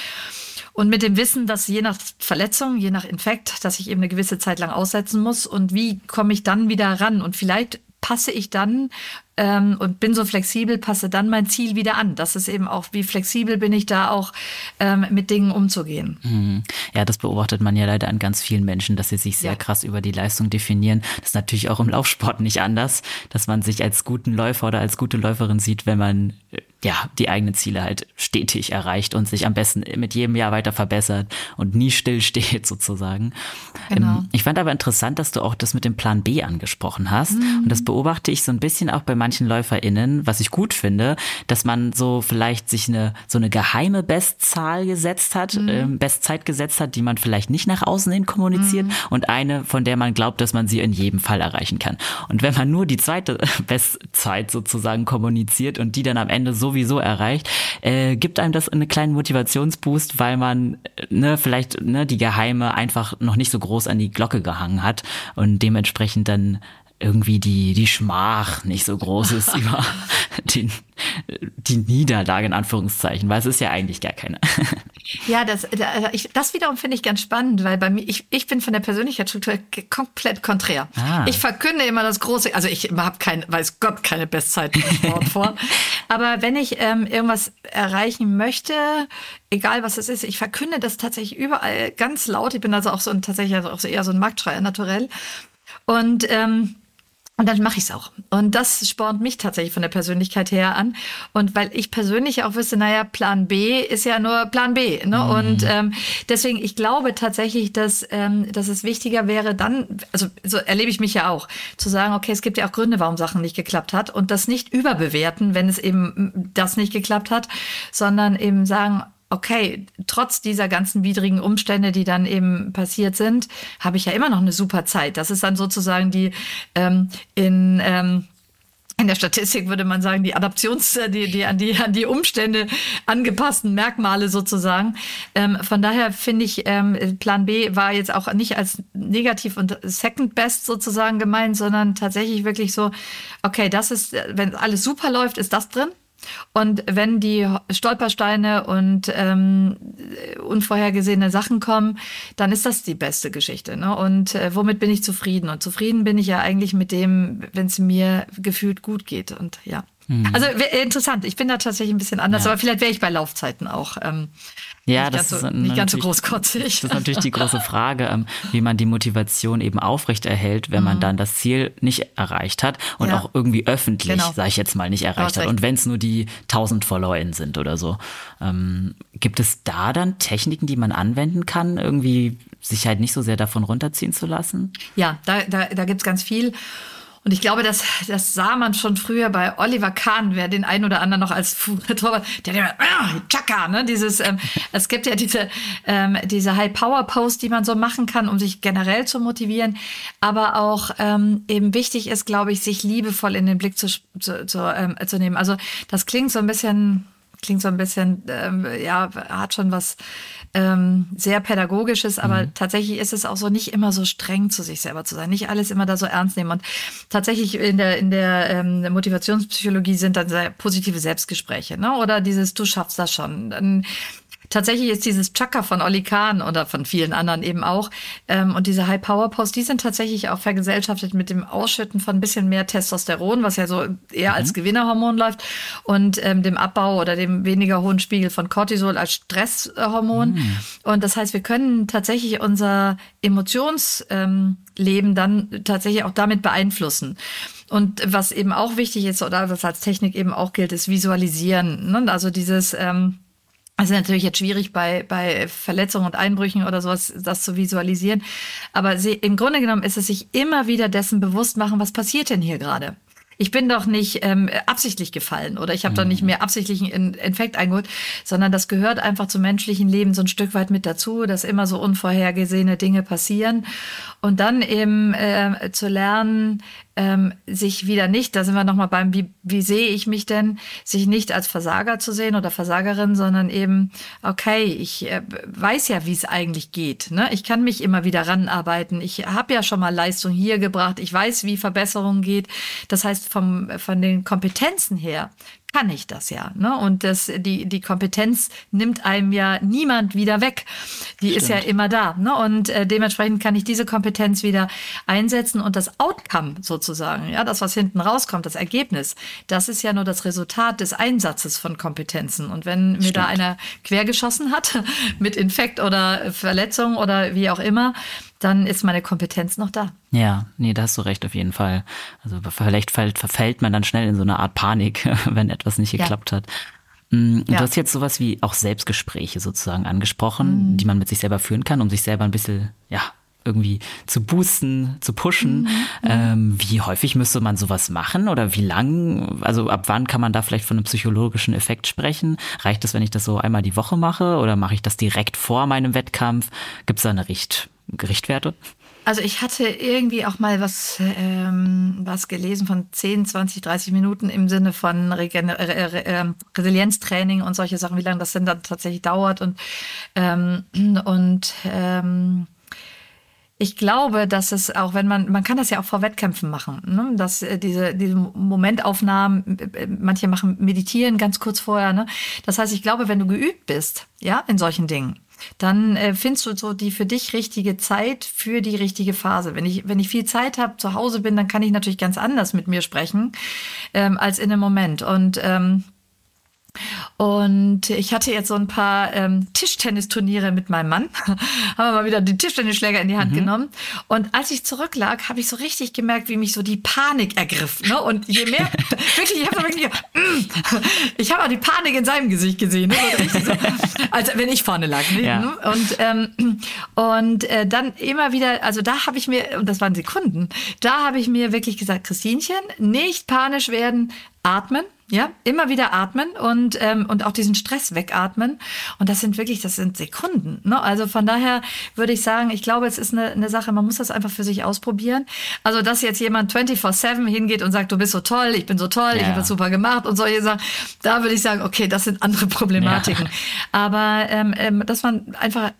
und mit dem Wissen, dass je nach Verletzung, je nach Infekt, dass ich eben eine gewisse Zeit lang aussetzen muss und wie komme ich dann wieder ran? Und vielleicht passe ich dann ähm, und bin so flexibel, passe dann mein Ziel wieder an. Das ist eben auch, wie flexibel bin ich da auch ähm, mit Dingen umzugehen. Mhm. Ja, das beobachtet man ja leider an ganz vielen Menschen, dass sie sich sehr ja. krass über die Leistung definieren. Das ist natürlich auch im Laufsport nicht anders, dass man sich als guten Läufer oder als gute Läuferin sieht, wenn man äh, ja, die eigenen Ziele halt stetig erreicht und sich am besten mit jedem Jahr weiter verbessert und nie still steht (laughs) sozusagen. Genau. Ähm, ich fand aber interessant, dass du auch das mit dem Plan B angesprochen hast. Mhm. Und das beobachte ich so ein bisschen auch bei manchen LäuferInnen, was ich gut finde, dass man so vielleicht sich eine, so eine geheime Bestzahl gesetzt hat, mhm. ähm, Bestzeit gesetzt hat, die man vielleicht nicht nach außen hin kommuniziert mhm. und eine, von der man glaubt, dass man sie in jedem Fall erreichen kann. Und wenn man nur die zweite (laughs) Bestzeit sozusagen kommuniziert und die dann am Ende so sowieso erreicht, äh, gibt einem das einen kleinen Motivationsboost, weil man ne, vielleicht ne, die Geheime einfach noch nicht so groß an die Glocke gehangen hat und dementsprechend dann irgendwie die, die Schmach nicht so groß ist (laughs) über den, die Niederlage in Anführungszeichen, weil es ist ja eigentlich gar keine. Ja, das, das wiederum finde ich ganz spannend, weil bei mir, ich, ich bin von der Persönlichkeitsstruktur komplett konträr. Ah. Ich verkünde immer das große, also ich habe kein, weiß Gott, keine Bestzeit im Sport vor. (laughs) Aber wenn ich ähm, irgendwas erreichen möchte, egal was es ist, ich verkünde das tatsächlich überall ganz laut. Ich bin also auch so ein, tatsächlich also auch so eher so ein Marktschreier naturell. Und ähm, und dann mache ich es auch. Und das spornt mich tatsächlich von der Persönlichkeit her an. Und weil ich persönlich auch wüsste, naja, Plan B ist ja nur Plan B. Ne? Mhm. Und ähm, deswegen, ich glaube tatsächlich, dass, ähm, dass es wichtiger wäre, dann, also so erlebe ich mich ja auch, zu sagen, okay, es gibt ja auch Gründe, warum Sachen nicht geklappt hat. Und das nicht überbewerten, wenn es eben das nicht geklappt hat, sondern eben sagen, okay, trotz dieser ganzen widrigen Umstände, die dann eben passiert sind, habe ich ja immer noch eine super Zeit. Das ist dann sozusagen die ähm, in ähm, in der Statistik würde man sagen, die Adaptions, die, die an die an die Umstände angepassten Merkmale sozusagen. Ähm, von daher finde ich, ähm, Plan B war jetzt auch nicht als negativ und Second Best sozusagen gemeint, sondern tatsächlich wirklich so, okay, das ist, wenn alles super läuft, ist das drin. Und wenn die Stolpersteine und ähm, unvorhergesehene Sachen kommen, dann ist das die beste Geschichte. Ne? Und äh, womit bin ich zufrieden? Und zufrieden bin ich ja eigentlich mit dem, wenn es mir gefühlt gut geht. Und ja. Hm. Also interessant. Ich bin da tatsächlich ein bisschen anders, ja. aber vielleicht wäre ich bei Laufzeiten auch. Ähm, ja, nicht das ist so, nicht ganz so großkotzig. Das ist natürlich die große Frage, ähm, wie man die Motivation eben aufrechterhält, wenn mhm. man dann das Ziel nicht erreicht hat und ja. auch irgendwie öffentlich, genau. sage ich jetzt mal, nicht erreicht hat. Und wenn es nur die 1000 FollowerInnen sind oder so. Ähm, gibt es da dann Techniken, die man anwenden kann, irgendwie sich halt nicht so sehr davon runterziehen zu lassen? Ja, da, da, da gibt es ganz viel. Und ich glaube, das, das sah man schon früher bei Oliver Kahn, wer den einen oder anderen noch als (laughs) Torwart, der der ah, Chaka, ne, dieses, ähm, es gibt ja diese, ähm, diese High-Power-Post, die man so machen kann, um sich generell zu motivieren. Aber auch ähm, eben wichtig ist, glaube ich, sich liebevoll in den Blick zu, zu, zu, ähm, zu nehmen. Also das klingt so ein bisschen, klingt so ein bisschen, ähm, ja, hat schon was ähm, sehr pädagogisches, aber mhm. tatsächlich ist es auch so, nicht immer so streng zu sich selber zu sein, nicht alles immer da so ernst nehmen. Und tatsächlich in der, in der ähm, Motivationspsychologie sind dann sehr positive Selbstgespräche, ne? Oder dieses, du schaffst das schon. Dann tatsächlich ist dieses Chakra von Oli Kahn oder von vielen anderen eben auch ähm, und diese High Power Posts, die sind tatsächlich auch vergesellschaftet mit dem Ausschütten von ein bisschen mehr Testosteron, was ja so eher mhm. als Gewinnerhormon läuft und ähm, dem Abbau oder dem weniger hohen Spiegel von Cortisol als Stresshormon. Mhm. Und das heißt, wir können tatsächlich unser Emotionsleben ähm, dann tatsächlich auch damit beeinflussen. Und was eben auch wichtig ist oder was als Technik eben auch gilt, ist Visualisieren. Ne? Also dieses ähm, also natürlich jetzt schwierig bei, bei Verletzungen und Einbrüchen oder sowas, das zu visualisieren. Aber sie, im Grunde genommen ist es sich immer wieder dessen bewusst machen, was passiert denn hier gerade? ich bin doch nicht ähm, absichtlich gefallen oder ich habe mhm. doch nicht mhm. mehr absichtlichen Infekt eingeholt, sondern das gehört einfach zum menschlichen Leben so ein Stück weit mit dazu, dass immer so unvorhergesehene Dinge passieren. Und dann eben äh, zu lernen, ähm, sich wieder nicht, da sind wir nochmal beim, wie, wie sehe ich mich denn, sich nicht als Versager zu sehen oder Versagerin, sondern eben, okay, ich äh, weiß ja, wie es eigentlich geht. Ne? Ich kann mich immer wieder ranarbeiten. Ich habe ja schon mal Leistung hier gebracht. Ich weiß, wie Verbesserung geht. Das heißt, vom, von den Kompetenzen her kann ich das ja. Ne? Und das, die, die Kompetenz nimmt einem ja niemand wieder weg. Die Stimmt. ist ja immer da. Ne? Und äh, dementsprechend kann ich diese Kompetenz wieder einsetzen und das Outcome sozusagen, ja, das, was hinten rauskommt, das Ergebnis, das ist ja nur das Resultat des Einsatzes von Kompetenzen. Und wenn mir Stimmt. da einer quergeschossen hat (laughs) mit Infekt oder Verletzung oder wie auch immer, dann ist meine Kompetenz noch da. Ja, nee, da hast du recht auf jeden Fall. Also vielleicht verfällt man dann schnell in so eine Art Panik, (laughs) wenn etwas nicht geklappt ja. hat. Mm, ja. Du hast jetzt sowas wie auch Selbstgespräche sozusagen angesprochen, mhm. die man mit sich selber führen kann, um sich selber ein bisschen, ja, irgendwie zu boosten, zu pushen. Mhm. Ähm, wie häufig müsste man sowas machen oder wie lang? Also ab wann kann man da vielleicht von einem psychologischen Effekt sprechen? Reicht es, wenn ich das so einmal die Woche mache oder mache ich das direkt vor meinem Wettkampf? Gibt es da eine Richt Richtwerte? Also ich hatte irgendwie auch mal was, ähm, was gelesen von 10, 20, 30 Minuten im Sinne von Regen äh, äh, Resilienztraining und solche Sachen, wie lange das denn dann tatsächlich dauert. Und, ähm, und ähm, ich glaube, dass es auch, wenn man, man kann das ja auch vor Wettkämpfen machen, ne? dass äh, diese, diese Momentaufnahmen, äh, manche machen meditieren ganz kurz vorher. Ne? Das heißt, ich glaube, wenn du geübt bist, ja, in solchen Dingen, dann äh, findest du so die für dich richtige Zeit für die richtige Phase. Wenn ich, wenn ich viel Zeit habe, zu Hause bin, dann kann ich natürlich ganz anders mit mir sprechen ähm, als in einem Moment. Und ähm, und ich hatte jetzt so ein paar ähm, Tischtennisturniere mit meinem Mann. (laughs) Haben wir mal wieder die Tischtennisschläger in die Hand mhm. genommen. Und als ich zurücklag, habe ich so richtig gemerkt, wie mich so die Panik ergriff. Ne? Und je mehr, (laughs) wirklich, ich habe wirklich, mm, ich habe auch die Panik in seinem Gesicht gesehen. Ne? So, als wenn ich vorne lag. Ne? Ja. Und, ähm, und äh, dann immer wieder, also da habe ich mir, und das waren Sekunden, da habe ich mir wirklich gesagt, Christinchen, nicht panisch werden, atmen ja, immer wieder atmen und, ähm, und auch diesen Stress wegatmen. Und das sind wirklich, das sind Sekunden. Ne? Also von daher würde ich sagen, ich glaube, es ist eine, eine Sache, man muss das einfach für sich ausprobieren. Also, dass jetzt jemand 24-7 hingeht und sagt, du bist so toll, ich bin so toll, ja. ich habe das super gemacht und solche Sachen, da würde ich sagen, okay, das sind andere Problematiken. Ja. Aber ähm, ähm, dass man einfach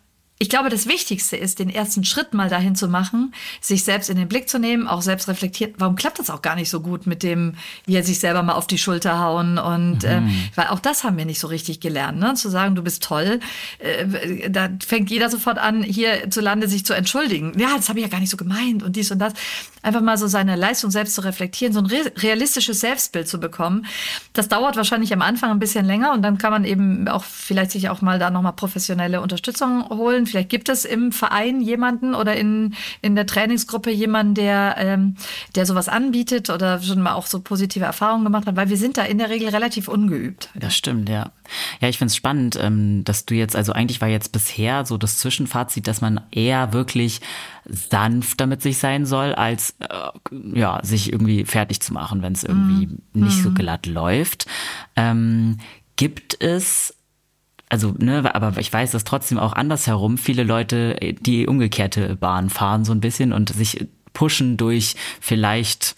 ich glaube, das Wichtigste ist, den ersten Schritt mal dahin zu machen, sich selbst in den Blick zu nehmen, auch selbst reflektieren. Warum klappt das auch gar nicht so gut mit dem, wie er sich selber mal auf die Schulter hauen? Und mhm. ähm, weil auch das haben wir nicht so richtig gelernt, ne? Zu sagen, du bist toll. Äh, da fängt jeder sofort an, hier zu Lande sich zu entschuldigen. Ja, das habe ich ja gar nicht so gemeint und dies und das. Einfach mal so seine Leistung selbst zu reflektieren, so ein realistisches Selbstbild zu bekommen. Das dauert wahrscheinlich am Anfang ein bisschen länger und dann kann man eben auch vielleicht sich auch mal da nochmal professionelle Unterstützung holen Vielleicht gibt es im Verein jemanden oder in, in der Trainingsgruppe jemanden, der, ähm, der sowas anbietet oder schon mal auch so positive Erfahrungen gemacht hat, weil wir sind da in der Regel relativ ungeübt. Das stimmt, ja. Ja, ich finde es spannend, ähm, dass du jetzt, also eigentlich war jetzt bisher so das Zwischenfazit, dass man eher wirklich sanfter mit sich sein soll, als äh, ja, sich irgendwie fertig zu machen, wenn es irgendwie mm. nicht mm. so mhm. glatt läuft. Ähm, gibt es also, ne, aber ich weiß, dass trotzdem auch andersherum viele Leute die umgekehrte Bahn fahren so ein bisschen und sich pushen durch vielleicht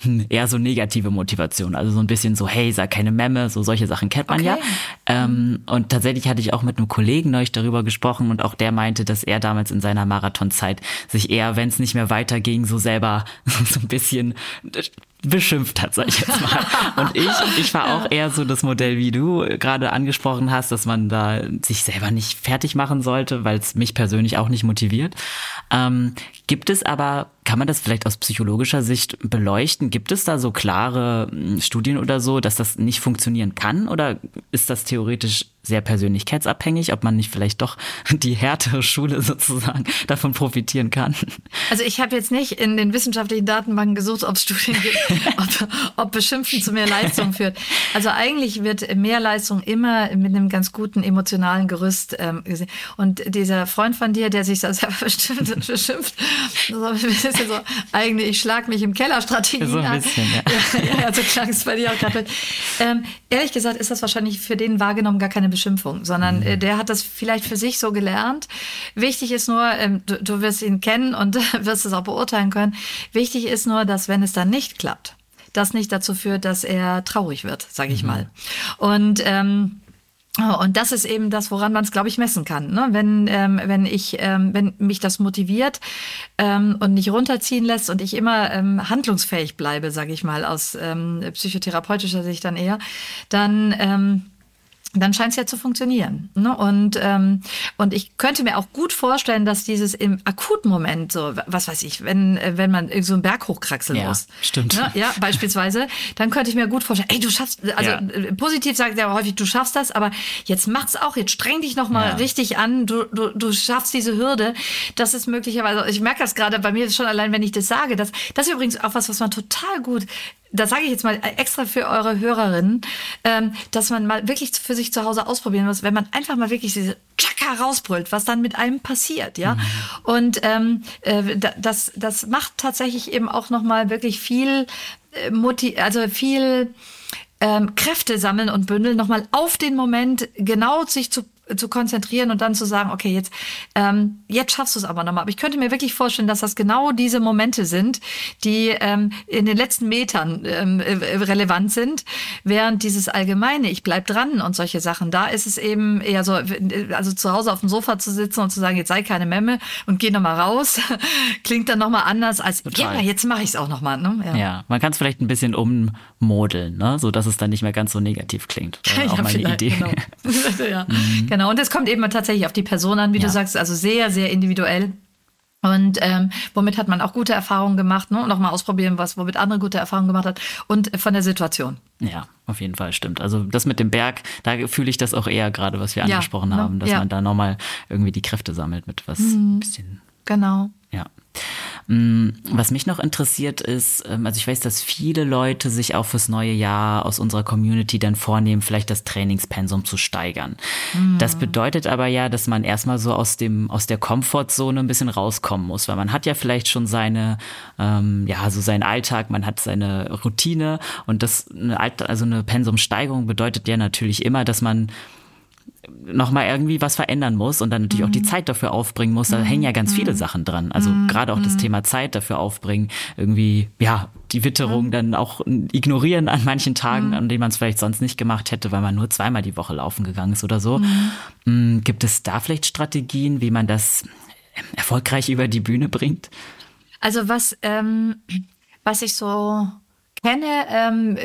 hm, eher so negative Motivation. Also so ein bisschen so, hey, sag keine Memme, so solche Sachen kennt man okay. ja. Ähm, und tatsächlich hatte ich auch mit einem Kollegen neulich darüber gesprochen und auch der meinte, dass er damals in seiner Marathonzeit sich eher, wenn es nicht mehr weiterging, so selber (laughs) so ein bisschen beschimpft hat, sag ich jetzt mal. (laughs) Und ich, ich war auch eher so das Modell, wie du gerade angesprochen hast, dass man da sich selber nicht fertig machen sollte, weil es mich persönlich auch nicht motiviert. Ähm, gibt es aber, kann man das vielleicht aus psychologischer Sicht beleuchten? Gibt es da so klare hm, Studien oder so, dass das nicht funktionieren kann? Oder ist das theoretisch sehr persönlichkeitsabhängig, ob man nicht vielleicht doch (laughs) die härtere Schule sozusagen (laughs) davon profitieren kann? Also ich habe jetzt nicht in den wissenschaftlichen Datenbanken gesucht, ob es Studien gibt, (laughs) ob, ob Beschimpfen zu mehr Leistung führt. Also eigentlich wird mehr Leistung immer mit einem ganz guten emotionalen Gerüst ähm, gesehen. Und dieser Freund von dir, der sich da selber bestimmt beschimpft, so ein bisschen so, eigentlich, ich schlag mich im Keller Strategie so ein bisschen, ja. ja, ja, so klang es bei dir auch gerade. Ähm, ehrlich gesagt ist das wahrscheinlich für den wahrgenommen gar keine Beschimpfung, sondern äh, der hat das vielleicht für sich so gelernt. Wichtig ist nur, ähm, du, du wirst ihn kennen und (laughs) wirst es auch beurteilen können. Wichtig ist nur, dass wenn es dann nicht klappt, das nicht dazu führt, dass er traurig wird, sage ich mhm. mal. Und ähm, und das ist eben das, woran man es, glaube ich, messen kann. Ne? Wenn, ähm, wenn ich, ähm, wenn mich das motiviert ähm, und nicht runterziehen lässt und ich immer ähm, handlungsfähig bleibe, sage ich mal, aus ähm, psychotherapeutischer Sicht dann eher, dann ähm, dann scheint es ja zu funktionieren. Ne? Und, ähm, und ich könnte mir auch gut vorstellen, dass dieses im akuten Moment, so, was weiß ich, wenn, äh, wenn man so einen Berg hochkraxeln ja, muss. Stimmt. Ne? Ja, beispielsweise, dann könnte ich mir gut vorstellen, ey, du schaffst, also ja. Äh, positiv sagt er häufig, du schaffst das, aber jetzt macht's auch, jetzt streng dich nochmal ja. richtig an, du, du, du schaffst diese Hürde. Das ist möglicherweise, ich merke das gerade bei mir schon allein, wenn ich das sage, das, das ist übrigens auch was, was man total gut das sage ich jetzt mal extra für eure Hörerinnen, ähm, dass man mal wirklich für sich zu Hause ausprobieren muss, wenn man einfach mal wirklich diese Chaka rausbrüllt, was dann mit einem passiert, ja. Mhm. Und ähm, äh, das, das macht tatsächlich eben auch nochmal wirklich viel, äh, Motiv also viel ähm, Kräfte sammeln und bündeln, nochmal auf den Moment genau sich zu zu konzentrieren und dann zu sagen, okay, jetzt, ähm, jetzt schaffst du es aber nochmal. Aber ich könnte mir wirklich vorstellen, dass das genau diese Momente sind, die ähm, in den letzten Metern ähm, äh, relevant sind, während dieses allgemeine, ich bleib dran und solche Sachen, da ist es eben eher so, also zu Hause auf dem Sofa zu sitzen und zu sagen, jetzt sei keine Memme und geh nochmal raus, (laughs) klingt dann nochmal anders als, Total. ja, jetzt mache ich es auch nochmal. Ne? Ja. ja, man kann es vielleicht ein bisschen ummodeln, ne? so dass es dann nicht mehr ganz so negativ klingt. (laughs) Auch ja, meine Idee. Genau. (laughs) ja. (laughs) mhm. Genau, und es kommt eben tatsächlich auf die Person an, wie ja. du sagst, also sehr, sehr individuell. Und ähm, womit hat man auch gute Erfahrungen gemacht, ne? Und auch mal ausprobieren, was, womit andere gute Erfahrungen gemacht hat. Und von der Situation. Ja, auf jeden Fall, stimmt. Also das mit dem Berg, da fühle ich das auch eher gerade, was wir angesprochen ja, ne? haben, dass man da nochmal irgendwie die Kräfte sammelt mit was mhm. bisschen. Genau. Ja. Mm, was mich noch interessiert ist, ähm, also ich weiß, dass viele Leute sich auch fürs neue Jahr aus unserer Community dann vornehmen, vielleicht das Trainingspensum zu steigern. Mhm. Das bedeutet aber ja, dass man erstmal so aus dem, aus der Komfortzone ein bisschen rauskommen muss, weil man hat ja vielleicht schon seine, ähm, ja, so seinen Alltag, man hat seine Routine und das, eine, also eine Pensumsteigerung bedeutet ja natürlich immer, dass man nochmal irgendwie was verändern muss und dann natürlich mhm. auch die mhm. Zeit dafür aufbringen muss. Da mhm. hängen ja ganz viele mhm. Sachen dran. Also mhm. gerade auch das mhm. Thema Zeit dafür aufbringen, irgendwie, ja, die Witterung dann auch ignorieren an manchen Tagen, an denen man es vielleicht sonst nicht gemacht hätte, weil man nur zweimal die Woche laufen gegangen ist oder so. Gibt es da vielleicht Strategien, wie man das erfolgreich über die Bühne bringt? Also was, ähm, was ich so kenne, ähm,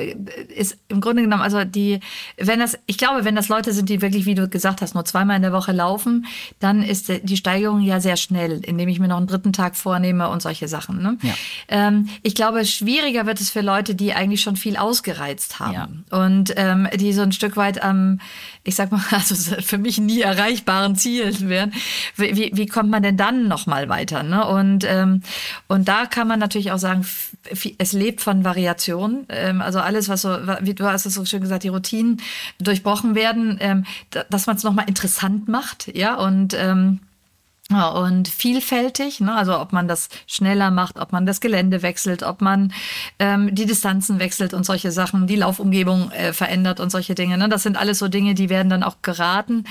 ist im Grunde genommen, also die, wenn das, ich glaube, wenn das Leute sind, die wirklich, wie du gesagt hast, nur zweimal in der Woche laufen, dann ist die Steigerung ja sehr schnell, indem ich mir noch einen dritten Tag vornehme und solche Sachen. Ne? Ja. Ähm, ich glaube, schwieriger wird es für Leute, die eigentlich schon viel ausgereizt haben ja. und ähm, die so ein Stück weit am, ich sag mal, (laughs) also für mich nie erreichbaren Zielen wären. Wie, wie kommt man denn dann noch mal weiter? Ne? Und, ähm, und da kann man natürlich auch sagen, es lebt von Variationen. Ähm, also alles, was so, wie du hast es so schön gesagt, die Routinen durchbrochen werden, ähm, dass man es nochmal interessant macht, ja, und ähm, und vielfältig, ne? also ob man das schneller macht, ob man das Gelände wechselt, ob man ähm, die Distanzen wechselt und solche Sachen, die Laufumgebung äh, verändert und solche Dinge. Ne? Das sind alles so Dinge, die werden dann auch geraten.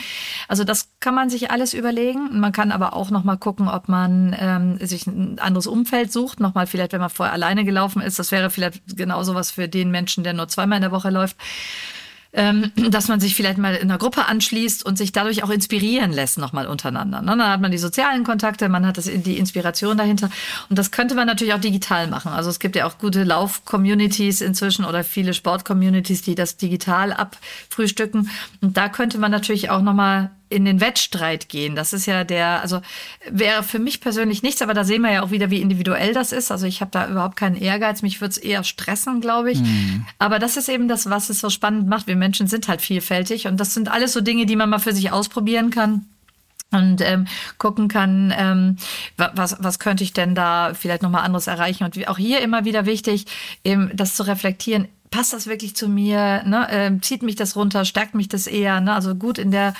Also das kann man sich alles überlegen. Man kann aber auch noch mal gucken, ob man ähm, sich ein anderes Umfeld sucht. Nochmal vielleicht, wenn man vorher alleine gelaufen ist. Das wäre vielleicht genauso was für den Menschen, der nur zweimal in der Woche läuft ähm, (clears throat) dass man sich vielleicht mal in einer Gruppe anschließt und sich dadurch auch inspirieren lässt, nochmal untereinander. Ne? Dann hat man die sozialen Kontakte, man hat das, die Inspiration dahinter. Und das könnte man natürlich auch digital machen. Also es gibt ja auch gute Lauf-Communities inzwischen oder viele Sport-Communities, die das digital abfrühstücken. Und da könnte man natürlich auch nochmal in den Wettstreit gehen. Das ist ja der, also wäre für mich persönlich nichts, aber da sehen wir ja auch wieder, wie individuell das ist. Also ich habe da überhaupt keinen Ehrgeiz. Mich würde es eher stressen, glaube ich. Mhm. Aber das ist eben das, was es so spannend macht. Wir Menschen sind halt vielfältig und das sind alles so Dinge, die man mal für sich ausprobieren kann und ähm, gucken kann, ähm, was, was könnte ich denn da vielleicht nochmal anderes erreichen. Und auch hier immer wieder wichtig, eben das zu reflektieren, passt das wirklich zu mir? Ne? Ähm, zieht mich das runter? Stärkt mich das eher? Ne? Also gut in der,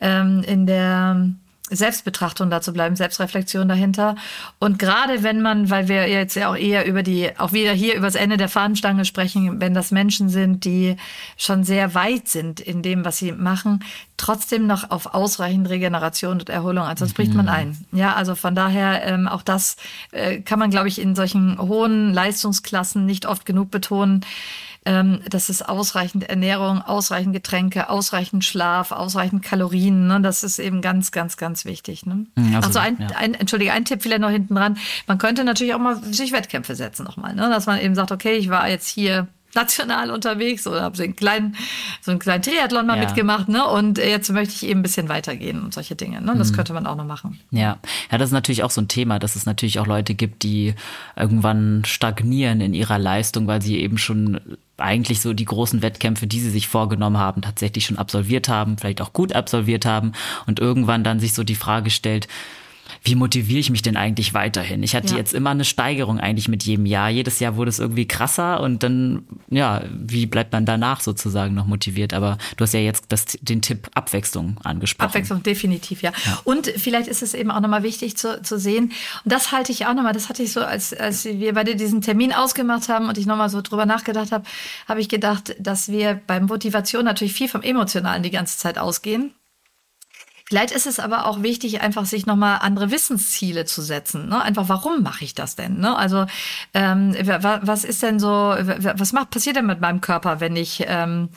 ähm, in der Selbstbetrachtung dazu bleiben, Selbstreflexion dahinter. Und gerade wenn man, weil wir jetzt ja auch eher über die, auch wieder hier über das Ende der Fahnenstange sprechen, wenn das Menschen sind, die schon sehr weit sind in dem, was sie machen, trotzdem noch auf ausreichend Regeneration und Erholung, ansonsten mhm. bricht man ein. Ja, also von daher ähm, auch das äh, kann man, glaube ich, in solchen hohen Leistungsklassen nicht oft genug betonen ähm, das ist ausreichend Ernährung, ausreichend Getränke, ausreichend Schlaf, ausreichend Kalorien. Ne? Das ist eben ganz, ganz, ganz wichtig. Ne? Also, also ein, ja. ein, entschuldige, ein Tipp vielleicht noch hinten dran. Man könnte natürlich auch mal sich Wettkämpfe setzen nochmal, ne? dass man eben sagt, okay, ich war jetzt hier (laughs) national unterwegs oder habe so einen kleinen, so einen kleinen Triathlon mal ja. mitgemacht, ne? Und jetzt möchte ich eben ein bisschen weitergehen und solche Dinge. Ne? Das mhm. könnte man auch noch machen. Ja. Ja, das ist natürlich auch so ein Thema, dass es natürlich auch Leute gibt, die irgendwann stagnieren in ihrer Leistung, weil sie eben schon eigentlich so die großen Wettkämpfe, die sie sich vorgenommen haben, tatsächlich schon absolviert haben, vielleicht auch gut absolviert haben und irgendwann dann sich so die Frage stellt, wie motiviere ich mich denn eigentlich weiterhin? Ich hatte ja. jetzt immer eine Steigerung eigentlich mit jedem Jahr. Jedes Jahr wurde es irgendwie krasser und dann, ja, wie bleibt man danach sozusagen noch motiviert? Aber du hast ja jetzt das, den Tipp Abwechslung angesprochen. Abwechslung, definitiv, ja. ja. Und vielleicht ist es eben auch nochmal wichtig zu, zu sehen, und das halte ich auch nochmal, das hatte ich so, als, als wir beide diesen Termin ausgemacht haben und ich nochmal so drüber nachgedacht habe, habe ich gedacht, dass wir bei Motivation natürlich viel vom Emotionalen die ganze Zeit ausgehen. Vielleicht ist es aber auch wichtig, einfach sich nochmal andere Wissensziele zu setzen. Ne? Einfach, warum mache ich das denn? Ne? Also, ähm, was ist denn so, was macht, passiert denn mit meinem Körper, wenn ich ähm,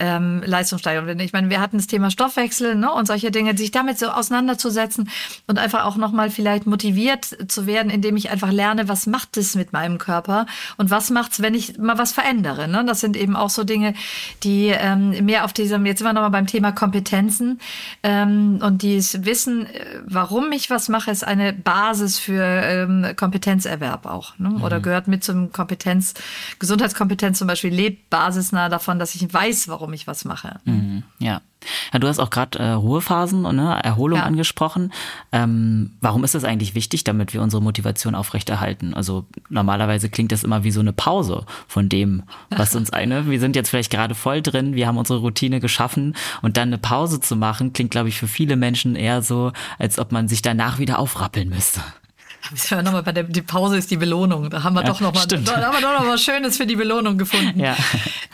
ähm, Leistungssteigerung. Ich meine, wir hatten das Thema Stoffwechsel ne, und solche Dinge, sich damit so auseinanderzusetzen und einfach auch nochmal vielleicht motiviert zu werden, indem ich einfach lerne, was macht es mit meinem Körper und was macht's, wenn ich mal was verändere. Ne? Das sind eben auch so Dinge, die ähm, mehr auf diesem, jetzt sind wir nochmal beim Thema Kompetenzen ähm, und dieses Wissen, äh, warum ich was mache, ist eine Basis für ähm, Kompetenzerwerb auch. Ne? Oder mhm. gehört mit zum Kompetenz, Gesundheitskompetenz zum Beispiel lebt basisnah davon, dass ich weiß, warum warum ich was mache. Mhm, ja. ja. Du hast auch gerade äh, Ruhephasen und ne, Erholung ja. angesprochen. Ähm, warum ist das eigentlich wichtig, damit wir unsere Motivation aufrechterhalten? Also normalerweise klingt das immer wie so eine Pause von dem, was (laughs) uns eine. Wir sind jetzt vielleicht gerade voll drin, wir haben unsere Routine geschaffen und dann eine Pause zu machen, klingt, glaube ich, für viele Menschen eher so, als ob man sich danach wieder aufrappeln müsste. Ja, nochmal bei der die Pause ist die Belohnung. Da haben wir ja, doch noch mal, da haben wir doch noch was Schönes für die Belohnung gefunden. Ja,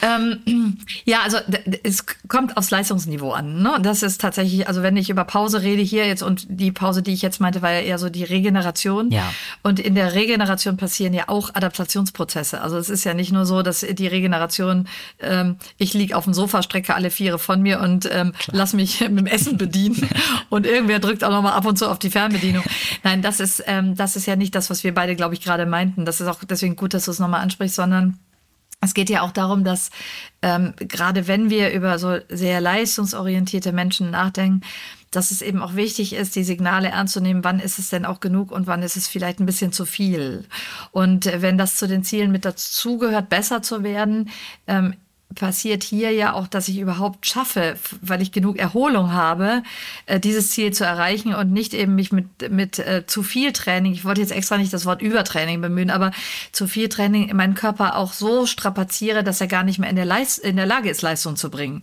ähm, ja also es kommt aufs Leistungsniveau an. Ne? Das ist tatsächlich, also wenn ich über Pause rede hier jetzt und die Pause, die ich jetzt meinte, war ja eher so die Regeneration. Ja. Und in der Regeneration passieren ja auch Adaptationsprozesse. Also es ist ja nicht nur so, dass die Regeneration, ähm, ich liege auf dem Sofa, strecke alle Viere von mir und ähm, lass mich (laughs) mit dem Essen bedienen (laughs) und irgendwer drückt auch nochmal ab und zu auf die Fernbedienung. Nein, das ist ähm, das ist ja nicht das, was wir beide, glaube ich, gerade meinten. Das ist auch deswegen gut, dass du es nochmal ansprichst, sondern es geht ja auch darum, dass ähm, gerade wenn wir über so sehr leistungsorientierte Menschen nachdenken, dass es eben auch wichtig ist, die Signale ernst zu nehmen, wann ist es denn auch genug und wann ist es vielleicht ein bisschen zu viel. Und wenn das zu den Zielen mit dazugehört, besser zu werden, ähm, passiert hier ja auch, dass ich überhaupt schaffe, weil ich genug Erholung habe, äh, dieses Ziel zu erreichen und nicht eben mich mit, mit äh, zu viel Training, ich wollte jetzt extra nicht das Wort Übertraining bemühen, aber zu viel Training in meinen Körper auch so strapaziere, dass er gar nicht mehr in der, Leist in der Lage ist, Leistung zu bringen.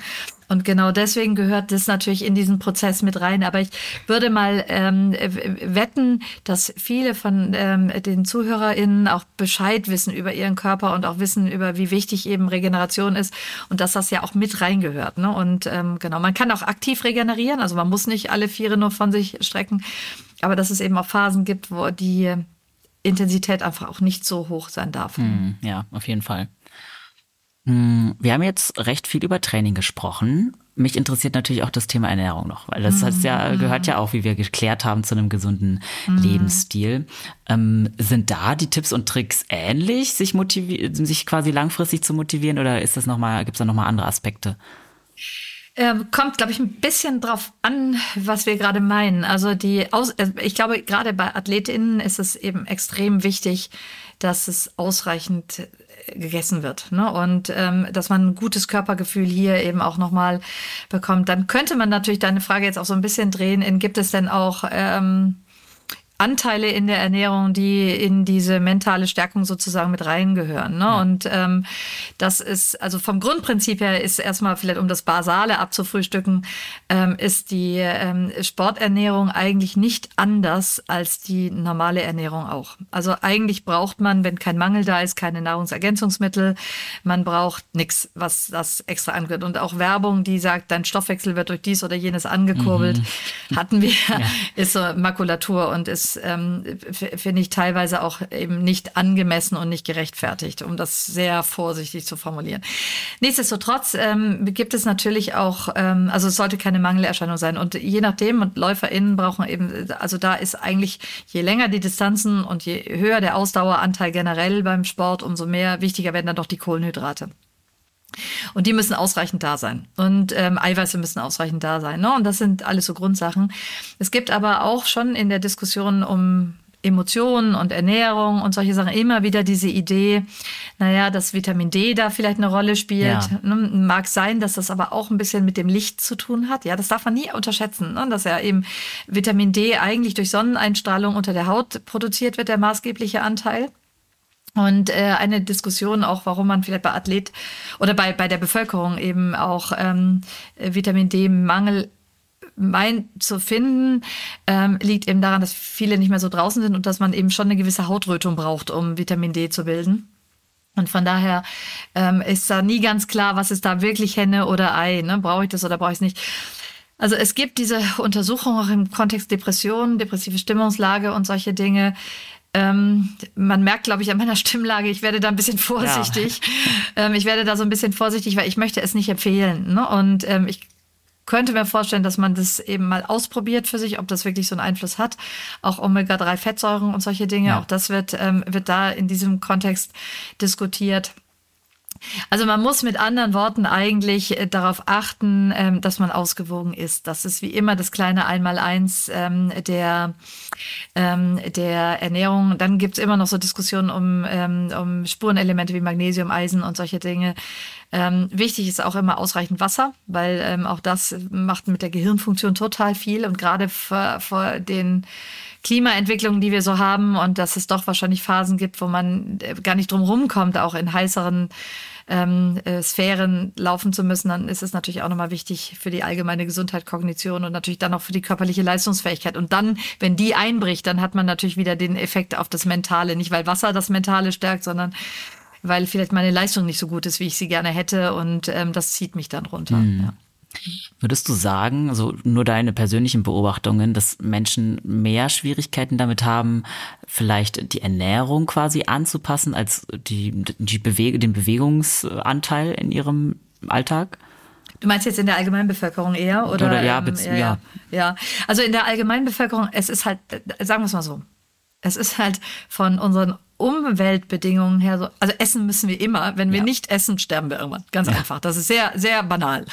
Und genau deswegen gehört das natürlich in diesen Prozess mit rein. Aber ich würde mal ähm, wetten, dass viele von ähm, den ZuhörerInnen auch Bescheid wissen über ihren Körper und auch wissen über, wie wichtig eben Regeneration ist und dass das ja auch mit reingehört. Ne? Und ähm, genau, man kann auch aktiv regenerieren, also man muss nicht alle Viere nur von sich strecken, aber dass es eben auch Phasen gibt, wo die Intensität einfach auch nicht so hoch sein darf. Mm, ja, auf jeden Fall. Hm, wir haben jetzt recht viel über Training gesprochen. Mich interessiert natürlich auch das Thema Ernährung noch, weil das heißt ja, mhm. gehört ja auch, wie wir geklärt haben, zu einem gesunden mhm. Lebensstil. Ähm, sind da die Tipps und Tricks ähnlich, sich sich quasi langfristig zu motivieren, oder ist das noch mal, gibt es da nochmal andere Aspekte? Ähm, kommt, glaube ich, ein bisschen drauf an, was wir gerade meinen. Also die Aus äh, ich glaube, gerade bei AthletInnen ist es eben extrem wichtig, dass es ausreichend gegessen wird. Ne? Und ähm, dass man ein gutes Körpergefühl hier eben auch nochmal bekommt. Dann könnte man natürlich deine Frage jetzt auch so ein bisschen drehen in, gibt es denn auch ähm, Anteile in der Ernährung, die in diese mentale Stärkung sozusagen mit reingehören. Ne? Ja. Und ähm, das ist, also vom Grundprinzip her ist erstmal vielleicht, um das Basale abzufrühstücken, ähm, ist die ähm, Sporternährung eigentlich nicht anders als die normale Ernährung auch. Also eigentlich braucht man, wenn kein Mangel da ist, keine Nahrungsergänzungsmittel. Man braucht nichts, was das extra angeht. Und auch Werbung, die sagt, dein Stoffwechsel wird durch dies oder jenes angekurbelt, mhm. hatten wir, (laughs) ja. ist so Makulatur und ist ähm, finde ich teilweise auch eben nicht angemessen und nicht gerechtfertigt, um das sehr vorsichtig zu formulieren. Nichtsdestotrotz ähm, gibt es natürlich auch, ähm, also es sollte keine Mangelerscheinung sein. Und je nachdem, und LäuferInnen brauchen eben, also da ist eigentlich, je länger die Distanzen und je höher der Ausdaueranteil generell beim Sport, umso mehr wichtiger werden dann doch die Kohlenhydrate. Und die müssen ausreichend da sein. Und ähm, Eiweiße müssen ausreichend da sein. Ne? Und das sind alles so Grundsachen. Es gibt aber auch schon in der Diskussion um Emotionen und Ernährung und solche Sachen immer wieder diese Idee, naja, dass Vitamin D da vielleicht eine Rolle spielt. Ja. Ne? Mag sein, dass das aber auch ein bisschen mit dem Licht zu tun hat. Ja, das darf man nie unterschätzen, ne? dass ja eben Vitamin D eigentlich durch Sonneneinstrahlung unter der Haut produziert wird, der maßgebliche Anteil. Und äh, eine Diskussion auch, warum man vielleicht bei Athlet oder bei, bei der Bevölkerung eben auch ähm, Vitamin D-Mangel meint zu finden, ähm, liegt eben daran, dass viele nicht mehr so draußen sind und dass man eben schon eine gewisse Hautrötung braucht, um Vitamin D zu bilden. Und von daher ähm, ist da nie ganz klar, was ist da wirklich Henne oder Ei. Ne? Brauche ich das oder brauche ich es nicht? Also es gibt diese Untersuchung auch im Kontext Depression, depressive Stimmungslage und solche Dinge. Ähm, man merkt, glaube ich, an meiner (laughs) Stimmlage, ich werde da ein bisschen vorsichtig. Ja. Ähm, ich werde da so ein bisschen vorsichtig, weil ich möchte es nicht empfehlen. Ne? Und ähm, ich könnte mir vorstellen, dass man das eben mal ausprobiert für sich, ob das wirklich so einen Einfluss hat. Auch Omega-3-Fettsäuren und solche Dinge, ja. auch das wird, ähm, wird da in diesem Kontext diskutiert. Also man muss mit anderen Worten eigentlich äh, darauf achten, ähm, dass man ausgewogen ist. Das ist wie immer das kleine Einmaleins ähm, der, ähm, der Ernährung. Dann gibt's immer noch so Diskussionen um, um Spurenelemente wie Magnesium, Eisen und solche Dinge. wichtig ist auch immer ausreichend Wasser, weil auch das macht mit der Gehirnfunktion total viel und gerade vor, vor den Klimaentwicklungen, die wir so haben und dass es doch wahrscheinlich Phasen gibt, wo man äh, gar nicht drum rumkommt, auch in heißeren ähm, äh, Sphären laufen zu müssen, dann ist es natürlich auch nochmal wichtig für die allgemeine Gesundheit, Kognition und natürlich dann auch für die körperliche Leistungsfähigkeit. Und dann, wenn die einbricht, dann hat man natürlich wieder den Effekt auf das Mentale. Nicht, weil Wasser das Mentale stärkt, sondern weil vielleicht meine Leistung nicht so gut ist, wie ich sie gerne hätte. Und ähm, das zieht mich dann runter. Mhm. Ja. Würdest du sagen, also nur deine persönlichen Beobachtungen, dass Menschen mehr Schwierigkeiten damit haben, vielleicht die Ernährung quasi anzupassen als die, die Bewege, den Bewegungsanteil in ihrem Alltag? Du meinst jetzt in der Allgemeinbevölkerung eher? Oder, oder ja, ähm, ja, ja, ja. Also in der Allgemeinbevölkerung, es ist halt, sagen wir es mal so, es ist halt von unseren Umweltbedingungen her so, also essen müssen wir immer. Wenn wir ja. nicht essen, sterben wir irgendwann. Ganz ja. einfach. Das ist sehr, sehr banal.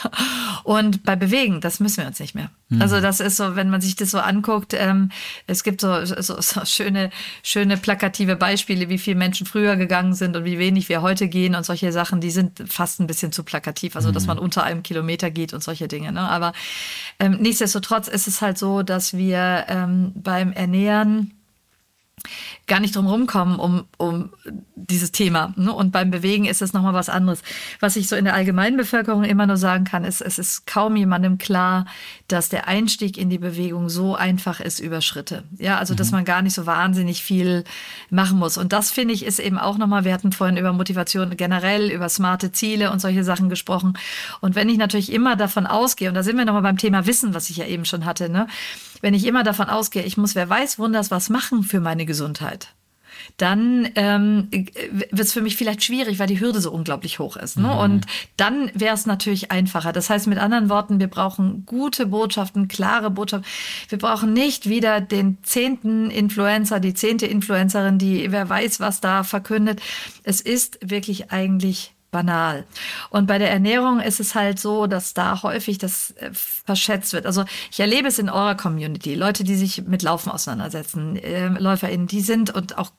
Und bei Bewegen, das müssen wir uns nicht mehr. Mhm. Also das ist so, wenn man sich das so anguckt, ähm, es gibt so, so, so schöne, schöne plakative Beispiele, wie viele Menschen früher gegangen sind und wie wenig wir heute gehen und solche Sachen, die sind fast ein bisschen zu plakativ. Also, mhm. dass man unter einem Kilometer geht und solche Dinge. Ne? Aber ähm, nichtsdestotrotz ist es halt so, dass wir ähm, beim Ernähren gar nicht drum rumkommen um, um dieses Thema. Ne? Und beim Bewegen ist es nochmal was anderes. Was ich so in der allgemeinen Bevölkerung immer nur sagen kann, ist, es ist kaum jemandem klar, dass der Einstieg in die Bewegung so einfach ist über Schritte. Ja, also, mhm. dass man gar nicht so wahnsinnig viel machen muss. Und das finde ich ist eben auch nochmal, wir hatten vorhin über Motivation generell, über smarte Ziele und solche Sachen gesprochen. Und wenn ich natürlich immer davon ausgehe, und da sind wir nochmal beim Thema Wissen, was ich ja eben schon hatte, ne? Wenn ich immer davon ausgehe, ich muss, wer weiß, wunders was machen für meine Gesundheit, dann ähm, wird es für mich vielleicht schwierig, weil die Hürde so unglaublich hoch ist. Ne? Mhm. Und dann wäre es natürlich einfacher. Das heißt mit anderen Worten, wir brauchen gute Botschaften, klare Botschaften. Wir brauchen nicht wieder den zehnten Influencer, die zehnte Influencerin, die wer weiß, was da verkündet. Es ist wirklich eigentlich banal. Und bei der Ernährung ist es halt so, dass da häufig das äh, verschätzt wird. Also ich erlebe es in eurer Community. Leute, die sich mit Laufen auseinandersetzen, äh, LäuferInnen, die sind und auch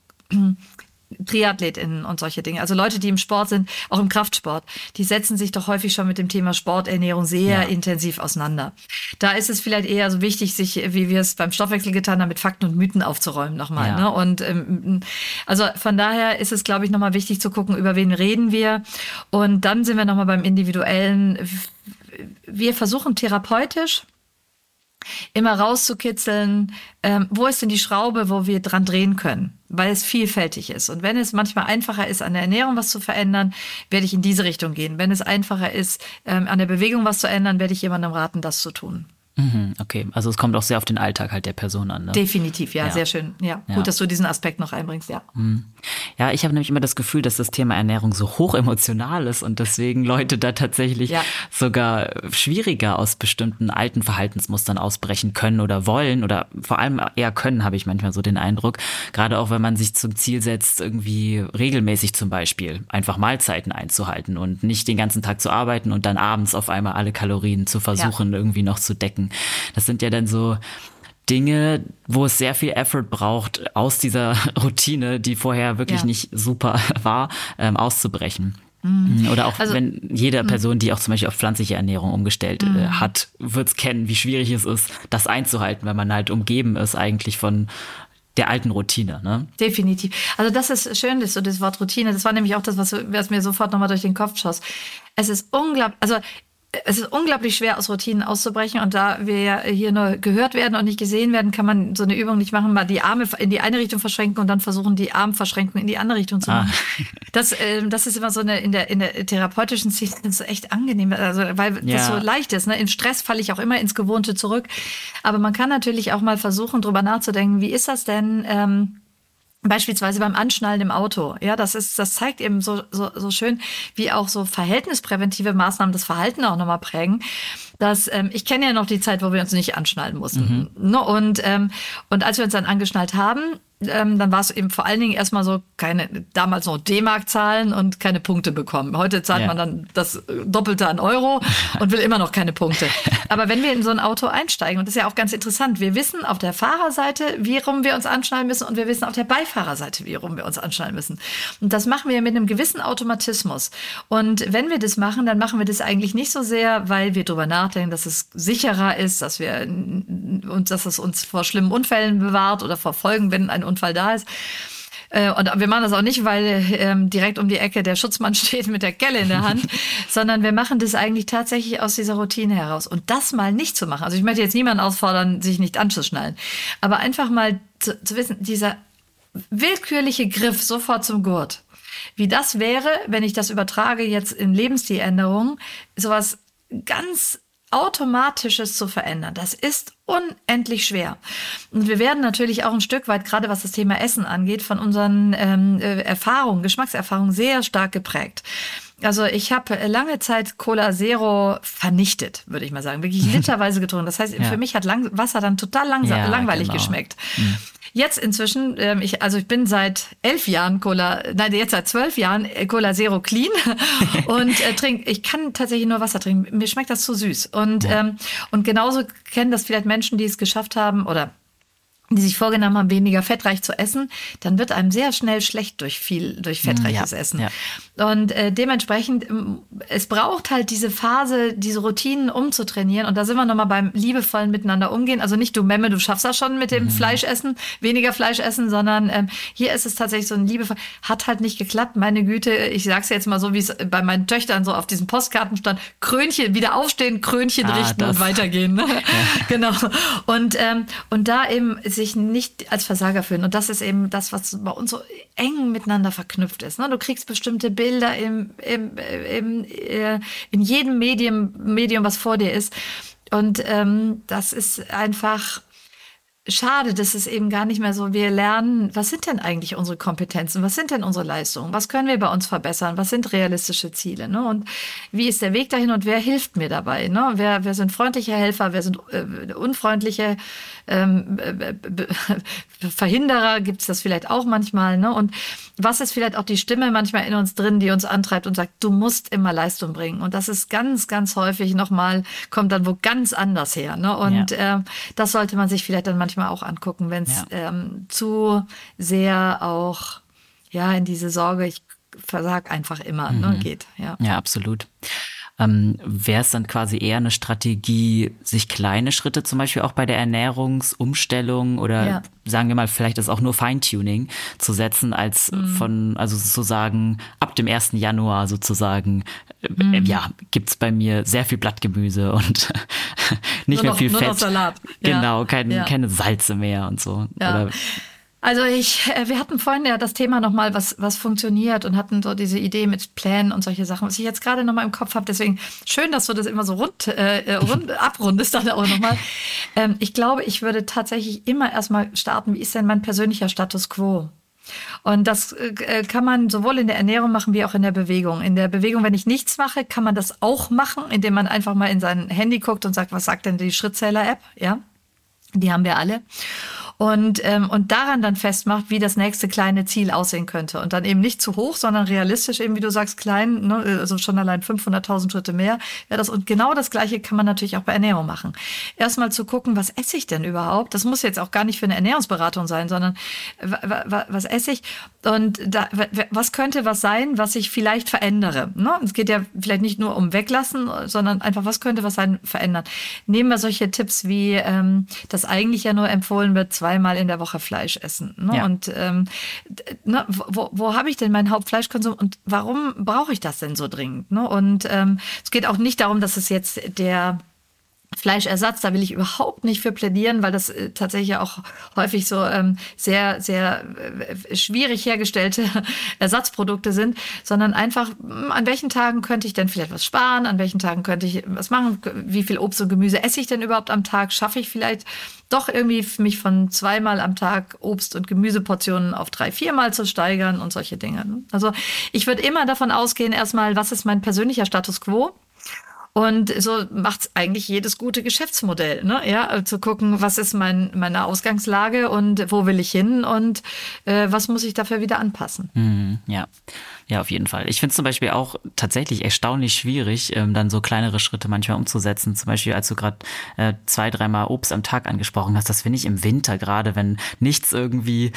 TriathletInnen und solche Dinge. Also Leute, die im Sport sind, auch im Kraftsport, die setzen sich doch häufig schon mit dem Thema Sporternährung sehr ja. intensiv auseinander. Da ist es vielleicht eher so wichtig, sich, wie wir es beim Stoffwechsel getan haben, mit Fakten und Mythen aufzuräumen nochmal. Ja. Ne? Und ähm, also von daher ist es, glaube ich, nochmal wichtig zu gucken, über wen reden wir. Und dann sind wir nochmal beim Individuellen. Wir versuchen therapeutisch immer rauszukitzeln, ähm, wo ist denn die Schraube, wo wir dran drehen können, weil es vielfältig ist. Und wenn es manchmal einfacher ist, an der Ernährung was zu verändern, werde ich in diese Richtung gehen. Wenn es einfacher ist, ähm, an der Bewegung was zu ändern, werde ich jemandem raten, das zu tun. Mhm, okay, also es kommt auch sehr auf den Alltag halt der Person an. Ne? Definitiv, ja, ja, sehr schön. Ja, ja, gut, dass du diesen Aspekt noch einbringst, ja. Mhm. Ja, ich habe nämlich immer das Gefühl, dass das Thema Ernährung so hoch emotional ist und deswegen Leute da tatsächlich ja. sogar schwieriger aus bestimmten alten Verhaltensmustern ausbrechen können oder wollen oder vor allem eher können, habe ich manchmal so den Eindruck. Gerade auch, wenn man sich zum Ziel setzt, irgendwie regelmäßig zum Beispiel einfach Mahlzeiten einzuhalten und nicht den ganzen Tag zu arbeiten und dann abends auf einmal alle Kalorien zu versuchen, irgendwie noch zu decken das sind ja dann so Dinge, wo es sehr viel Effort braucht, aus dieser (laughs) Routine, die vorher wirklich ja. nicht super (laughs) war, ähm, auszubrechen. Mhm. Oder auch also, wenn jede mhm. Person, die auch zum Beispiel auf pflanzliche Ernährung umgestellt äh, mhm. hat, wird es kennen, wie schwierig es ist, das einzuhalten, wenn man halt umgeben ist eigentlich von der alten Routine. Ne? Definitiv. Also das ist schön, das, so das Wort Routine. Das war nämlich auch das, was, was mir sofort nochmal durch den Kopf schoss. Es ist unglaublich, also es ist unglaublich schwer, aus Routinen auszubrechen. Und da wir ja hier nur gehört werden und nicht gesehen werden, kann man so eine Übung nicht machen, mal die Arme in die eine Richtung verschränken und dann versuchen, die Armverschränkung in die andere Richtung zu machen. Ah. Das, äh, das ist immer so eine, in der, in der therapeutischen Szene so echt angenehm, also, weil ja. das so leicht ist. Ne? Im Stress falle ich auch immer ins Gewohnte zurück. Aber man kann natürlich auch mal versuchen, drüber nachzudenken, wie ist das denn, ähm, Beispielsweise beim Anschnallen im Auto. Ja, das ist, das zeigt eben so, so, so schön, wie auch so verhältnispräventive Maßnahmen das Verhalten auch nochmal prägen. Dass, ähm, ich kenne ja noch die Zeit, wo wir uns nicht anschnallen mussten. Mhm. Ne? Und, ähm, und als wir uns dann angeschnallt haben, ähm, dann war es eben vor allen Dingen erstmal so keine, damals noch D-Mark zahlen und keine Punkte bekommen. Heute zahlt ja. man dann das Doppelte an Euro (laughs) und will immer noch keine Punkte. Aber wenn wir in so ein Auto einsteigen, und das ist ja auch ganz interessant, wir wissen auf der Fahrerseite, wie rum wir uns anschnallen müssen und wir wissen auf der Beifahrerseite, wie rum wir uns anschnallen müssen. Und das machen wir mit einem gewissen Automatismus. Und wenn wir das machen, dann machen wir das eigentlich nicht so sehr, weil wir darüber nachdenken, dass es sicherer ist, dass wir uns, dass es uns vor schlimmen Unfällen bewahrt oder vor Folgen, wenn ein Unfall da ist. Äh, und wir machen das auch nicht, weil ähm, direkt um die Ecke der Schutzmann (laughs) steht mit der Kelle in der Hand, (laughs) sondern wir machen das eigentlich tatsächlich aus dieser Routine heraus. Und das mal nicht zu machen. Also ich möchte jetzt niemanden auffordern, sich nicht anzuschnallen. Aber einfach mal zu, zu wissen, dieser willkürliche Griff sofort zum Gurt. Wie das wäre, wenn ich das übertrage jetzt in Lebensstiländerungen, sowas ganz Automatisches zu verändern. Das ist unendlich schwer. Und wir werden natürlich auch ein Stück weit, gerade was das Thema Essen angeht, von unseren ähm, äh, Erfahrungen, Geschmackserfahrungen sehr stark geprägt. Also ich habe lange Zeit Cola Zero vernichtet, würde ich mal sagen. Wirklich (laughs) literweise getrunken. Das heißt, ja. für mich hat lang Wasser dann total langsam, ja, langweilig genau. geschmeckt. Mhm. Jetzt inzwischen, ähm, ich, also ich bin seit elf Jahren Cola, nein, jetzt seit zwölf Jahren äh, Cola Zero Clean (laughs) und äh, trink, ich kann tatsächlich nur Wasser trinken. Mir schmeckt das zu süß. Und, ähm, und genauso kennen das vielleicht Menschen, die es geschafft haben oder die sich vorgenommen haben, weniger fettreich zu essen, dann wird einem sehr schnell schlecht durch viel, durch mm, fettreiches ja, Essen. Ja. Und äh, dementsprechend, es braucht halt diese Phase, diese Routinen umzutrainieren. Und da sind wir nochmal beim liebevollen Miteinander umgehen. Also nicht du Memme, du schaffst das schon mit dem mhm. Fleischessen, weniger Fleisch essen, sondern ähm, hier ist es tatsächlich so ein liebevoll, hat halt nicht geklappt. Meine Güte, ich sag's jetzt mal so, wie es bei meinen Töchtern so auf diesen Postkarten stand, Krönchen, wieder aufstehen, Krönchen ah, richten das. und weitergehen. Ne? (laughs) Ja. genau. Und, ähm, und da eben sich nicht als Versager fühlen. Und das ist eben das, was bei uns so eng miteinander verknüpft ist. Ne? Du kriegst bestimmte Bilder im, im, im, äh, in jedem Medium, Medium, was vor dir ist. Und ähm, das ist einfach schade, dass es eben gar nicht mehr so, wir lernen, was sind denn eigentlich unsere Kompetenzen, was sind denn unsere Leistungen, was können wir bei uns verbessern, was sind realistische Ziele ne? und wie ist der Weg dahin und wer hilft mir dabei, ne? wer, wer sind freundliche Helfer, wer sind äh, unfreundliche ähm, äh, (laughs) Verhinderer, gibt es das vielleicht auch manchmal ne? und was ist vielleicht auch die Stimme manchmal in uns drin, die uns antreibt und sagt, du musst immer Leistung bringen und das ist ganz, ganz häufig nochmal, kommt dann wo ganz anders her ne? und ja. äh, das sollte man sich vielleicht dann manchmal manchmal auch angucken, wenn es ja. ähm, zu sehr auch ja in diese Sorge, ich versag einfach immer, ne, mhm. ne, geht. Ja, ja absolut. Ähm, Wäre es dann quasi eher eine Strategie, sich kleine Schritte zum Beispiel auch bei der Ernährungsumstellung oder ja. sagen wir mal, vielleicht ist auch nur Feintuning zu setzen, als mhm. von, also sozusagen ab dem 1. Januar sozusagen, äh, mhm. ja, gibt's bei mir sehr viel Blattgemüse und (laughs) nicht nur mehr noch, viel Fett. Salat. Genau, kein, ja. keine Salze mehr und so. Ja. Oder also ich, äh, wir hatten vorhin ja das Thema nochmal, was, was funktioniert und hatten so diese Idee mit Plänen und solche Sachen, was ich jetzt gerade nochmal im Kopf habe. Deswegen schön, dass du das immer so rund, äh, äh rund (laughs) abrundest dann auch nochmal. Ähm, ich glaube, ich würde tatsächlich immer erstmal starten, wie ist denn mein persönlicher Status quo? Und das äh, kann man sowohl in der Ernährung machen wie auch in der Bewegung. In der Bewegung, wenn ich nichts mache, kann man das auch machen, indem man einfach mal in sein Handy guckt und sagt, was sagt denn die Schrittzähler-App? Ja, die haben wir alle und, ähm, und daran dann festmacht, wie das nächste kleine Ziel aussehen könnte. Und dann eben nicht zu hoch, sondern realistisch, eben wie du sagst, klein, ne, also schon allein 500.000 Schritte mehr. Ja, das, und genau das Gleiche kann man natürlich auch bei Ernährung machen. Erstmal zu gucken, was esse ich denn überhaupt? Das muss jetzt auch gar nicht für eine Ernährungsberatung sein, sondern was esse ich? Und da, was könnte was sein, was ich vielleicht verändere? Ne? Es geht ja vielleicht nicht nur um Weglassen, sondern einfach, was könnte was sein, verändern? Nehmen wir solche Tipps wie, ähm, dass eigentlich ja nur empfohlen wird, zweimal in der Woche Fleisch essen. Ne? Ja. Und ähm, ne, wo, wo habe ich denn meinen Hauptfleischkonsum und warum brauche ich das denn so dringend? Ne? Und ähm, es geht auch nicht darum, dass es jetzt der Fleischersatz, da will ich überhaupt nicht für plädieren, weil das äh, tatsächlich auch häufig so ähm, sehr, sehr äh, schwierig hergestellte (laughs) Ersatzprodukte sind, sondern einfach, hm, an welchen Tagen könnte ich denn vielleicht was sparen, an welchen Tagen könnte ich was machen, wie viel Obst und Gemüse esse ich denn überhaupt am Tag, schaffe ich vielleicht doch irgendwie mich von zweimal am Tag Obst- und Gemüseportionen auf drei, viermal zu steigern und solche Dinge. Also ich würde immer davon ausgehen, erstmal, was ist mein persönlicher Status quo? Und so macht's eigentlich jedes gute Geschäftsmodell, ne? Ja, zu gucken, was ist mein, meine Ausgangslage und wo will ich hin und äh, was muss ich dafür wieder anpassen. Mhm, ja. Ja, auf jeden Fall. Ich finde es zum Beispiel auch tatsächlich erstaunlich schwierig, ähm, dann so kleinere Schritte manchmal umzusetzen. Zum Beispiel, als du gerade äh, zwei, dreimal Obst am Tag angesprochen hast, das finde ich im Winter gerade, wenn nichts irgendwie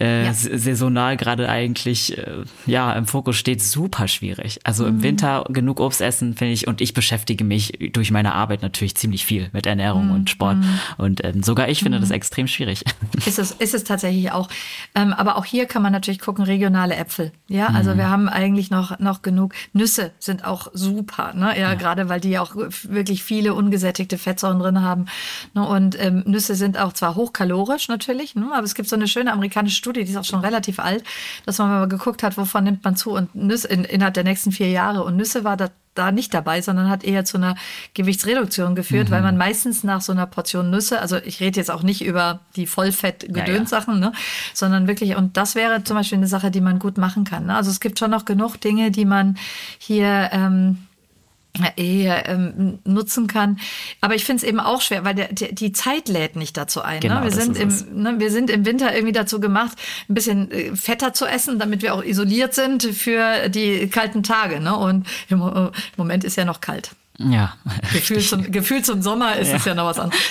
äh, ja. saisonal gerade eigentlich äh, ja im Fokus steht, super schwierig. Also mhm. im Winter genug Obst essen, finde ich, und ich beschäftige mich durch meine Arbeit natürlich ziemlich viel mit Ernährung mhm. und Sport. Mhm. Und ähm, sogar ich finde das mhm. extrem schwierig. Ist es, ist es tatsächlich auch. Ähm, aber auch hier kann man natürlich gucken, regionale Äpfel. Ja, also wir haben eigentlich noch, noch genug. Nüsse sind auch super, ne? Ja, ja. gerade weil die auch wirklich viele ungesättigte Fettsäuren drin haben. Ne? Und ähm, Nüsse sind auch zwar hochkalorisch natürlich, ne? aber es gibt so eine schöne amerikanische Studie, die ist auch schon relativ alt, dass man mal geguckt hat, wovon nimmt man zu und Nüsse in, innerhalb der nächsten vier Jahre. Und Nüsse war da da nicht dabei, sondern hat eher zu einer Gewichtsreduktion geführt, mhm. weil man meistens nach so einer Portion Nüsse, also ich rede jetzt auch nicht über die Vollfett-Gedöns-Sachen, ja, ja. ne, sondern wirklich, und das wäre zum Beispiel eine Sache, die man gut machen kann. Ne? Also es gibt schon noch genug Dinge, die man hier ähm, ähm, nutzen kann. Aber ich finde es eben auch schwer, weil der, der, die Zeit lädt nicht dazu ein. Ne? Genau, ne? Wir, sind im, ne, wir sind im Winter irgendwie dazu gemacht, ein bisschen äh, fetter zu essen, damit wir auch isoliert sind für die kalten Tage. Ne? Und im, im Moment ist ja noch kalt. Ja. Gefühl zum, Gefühl zum Sommer ist ja. es ja noch was anderes.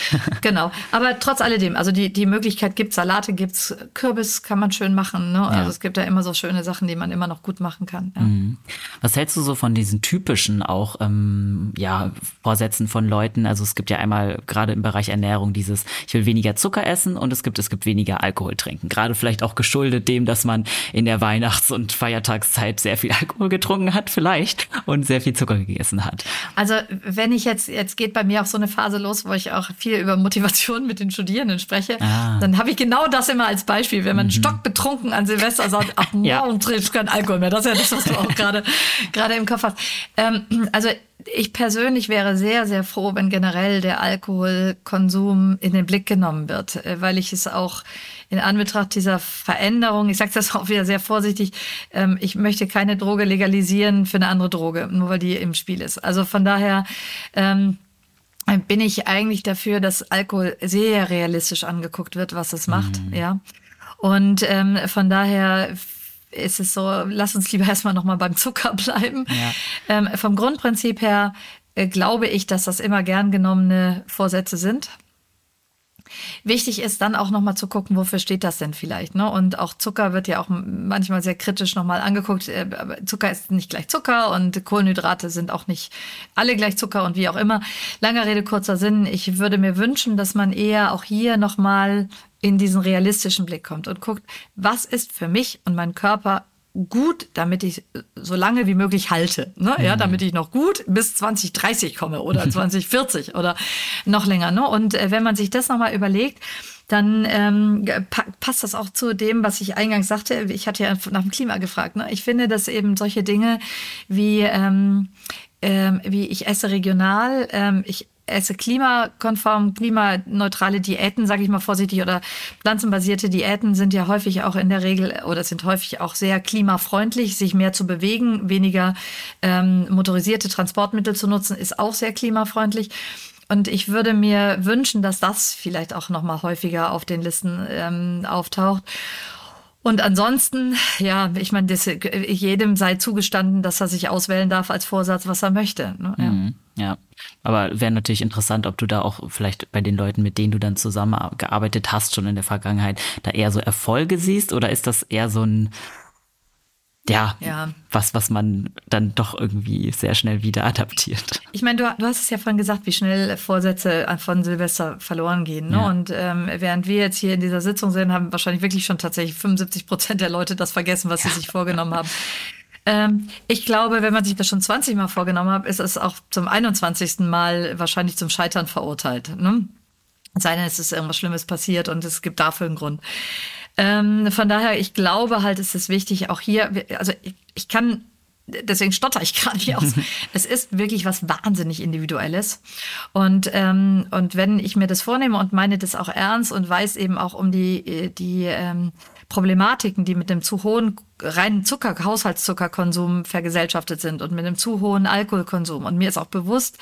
Genau. Aber trotz alledem, also die, die Möglichkeit gibt Salate gibt's, Kürbis kann man schön machen. Ne? Ja. Also es gibt ja immer so schöne Sachen, die man immer noch gut machen kann. Ja. Mhm. Was hältst du so von diesen typischen auch ähm, ja, Vorsätzen von Leuten? Also es gibt ja einmal gerade im Bereich Ernährung dieses, ich will weniger Zucker essen und es gibt, es gibt weniger Alkohol trinken. Gerade vielleicht auch geschuldet dem, dass man in der Weihnachts- und Feiertagszeit sehr viel Alkohol getrunken hat, vielleicht, und sehr viel Zucker gegessen hat. Also wenn ich jetzt, jetzt geht bei mir auch so eine Phase los, wo ich auch viel über Motivation mit den Studierenden spreche, ah. dann habe ich genau das immer als Beispiel. Wenn man mhm. stockbetrunken an Silvester sagt, ach, (laughs) morgen ja. trinkst keinen Alkohol mehr. Das ist ja das, was du auch (laughs) gerade, gerade im Kopf hast. Ähm, also ich persönlich wäre sehr, sehr froh, wenn generell der Alkoholkonsum in den Blick genommen wird, äh, weil ich es auch in Anbetracht dieser Veränderung, ich sage das (laughs) auch wieder sehr vorsichtig, ähm, ich möchte keine Droge legalisieren für eine andere Droge, nur weil die im Spiel ist. Also von daher ähm, bin ich eigentlich dafür, dass Alkohol sehr realistisch angeguckt wird, was es macht, mhm. ja. Und ähm, von daher ist es so, lass uns lieber (laughs) erstmal nochmal beim Zucker bleiben. Ja. Ähm, vom Grundprinzip her äh, glaube ich, dass das immer gern genommene Vorsätze sind. Wichtig ist dann auch nochmal zu gucken, wofür steht das denn vielleicht. Ne? Und auch Zucker wird ja auch manchmal sehr kritisch nochmal angeguckt. Äh, Zucker ist nicht gleich Zucker und Kohlenhydrate sind auch nicht alle gleich Zucker und wie auch immer. Langer Rede, kurzer Sinn. Ich würde mir wünschen, dass man eher auch hier nochmal in diesen realistischen Blick kommt und guckt, was ist für mich und meinen Körper gut, damit ich so lange wie möglich halte. Ne? Ja, mhm. damit ich noch gut bis 2030 komme oder (laughs) 2040 oder noch länger. Ne? Und äh, wenn man sich das nochmal überlegt, dann ähm, pa passt das auch zu dem, was ich eingangs sagte. Ich hatte ja nach dem Klima gefragt. Ne? Ich finde, dass eben solche Dinge wie, ähm, ähm, wie ich esse regional, ähm, ich esse klimakonform, klimaneutrale Diäten, sage ich mal vorsichtig, oder pflanzenbasierte Diäten sind ja häufig auch in der Regel oder sind häufig auch sehr klimafreundlich. Sich mehr zu bewegen, weniger ähm, motorisierte Transportmittel zu nutzen, ist auch sehr klimafreundlich. Und ich würde mir wünschen, dass das vielleicht auch noch mal häufiger auf den Listen ähm, auftaucht. Und ansonsten, ja, ich meine, jedem sei zugestanden, dass er sich auswählen darf als Vorsatz, was er möchte. Ne? Ja. Mhm, ja. aber wäre natürlich interessant, ob du da auch vielleicht bei den Leuten, mit denen du dann zusammengearbeitet hast, schon in der Vergangenheit, da eher so Erfolge siehst oder ist das eher so ein ja, ja, was, was man dann doch irgendwie sehr schnell wieder adaptiert. Ich meine, du, du hast es ja vorhin gesagt, wie schnell Vorsätze von Silvester verloren gehen. Ne? Ja. Und ähm, während wir jetzt hier in dieser Sitzung sind, haben wahrscheinlich wirklich schon tatsächlich 75 Prozent der Leute das vergessen, was sie sich vorgenommen haben. Ähm, ich glaube, wenn man sich das schon 20 Mal vorgenommen hat, ist es auch zum 21. Mal wahrscheinlich zum Scheitern verurteilt. Ne? Sei denn, es ist irgendwas Schlimmes passiert und es gibt dafür einen Grund. Ähm, von daher, ich glaube halt, es ist wichtig, auch hier, also ich, ich kann deswegen stotter ich (laughs) gerade nicht aus. (laughs) es ist wirklich was wahnsinnig Individuelles. Und, ähm, und wenn ich mir das vornehme und meine das auch ernst und weiß eben auch um die, die ähm, Problematiken, die mit dem zu hohen reinen Zucker, Haushaltszuckerkonsum vergesellschaftet sind und mit einem zu hohen Alkoholkonsum. Und mir ist auch bewusst,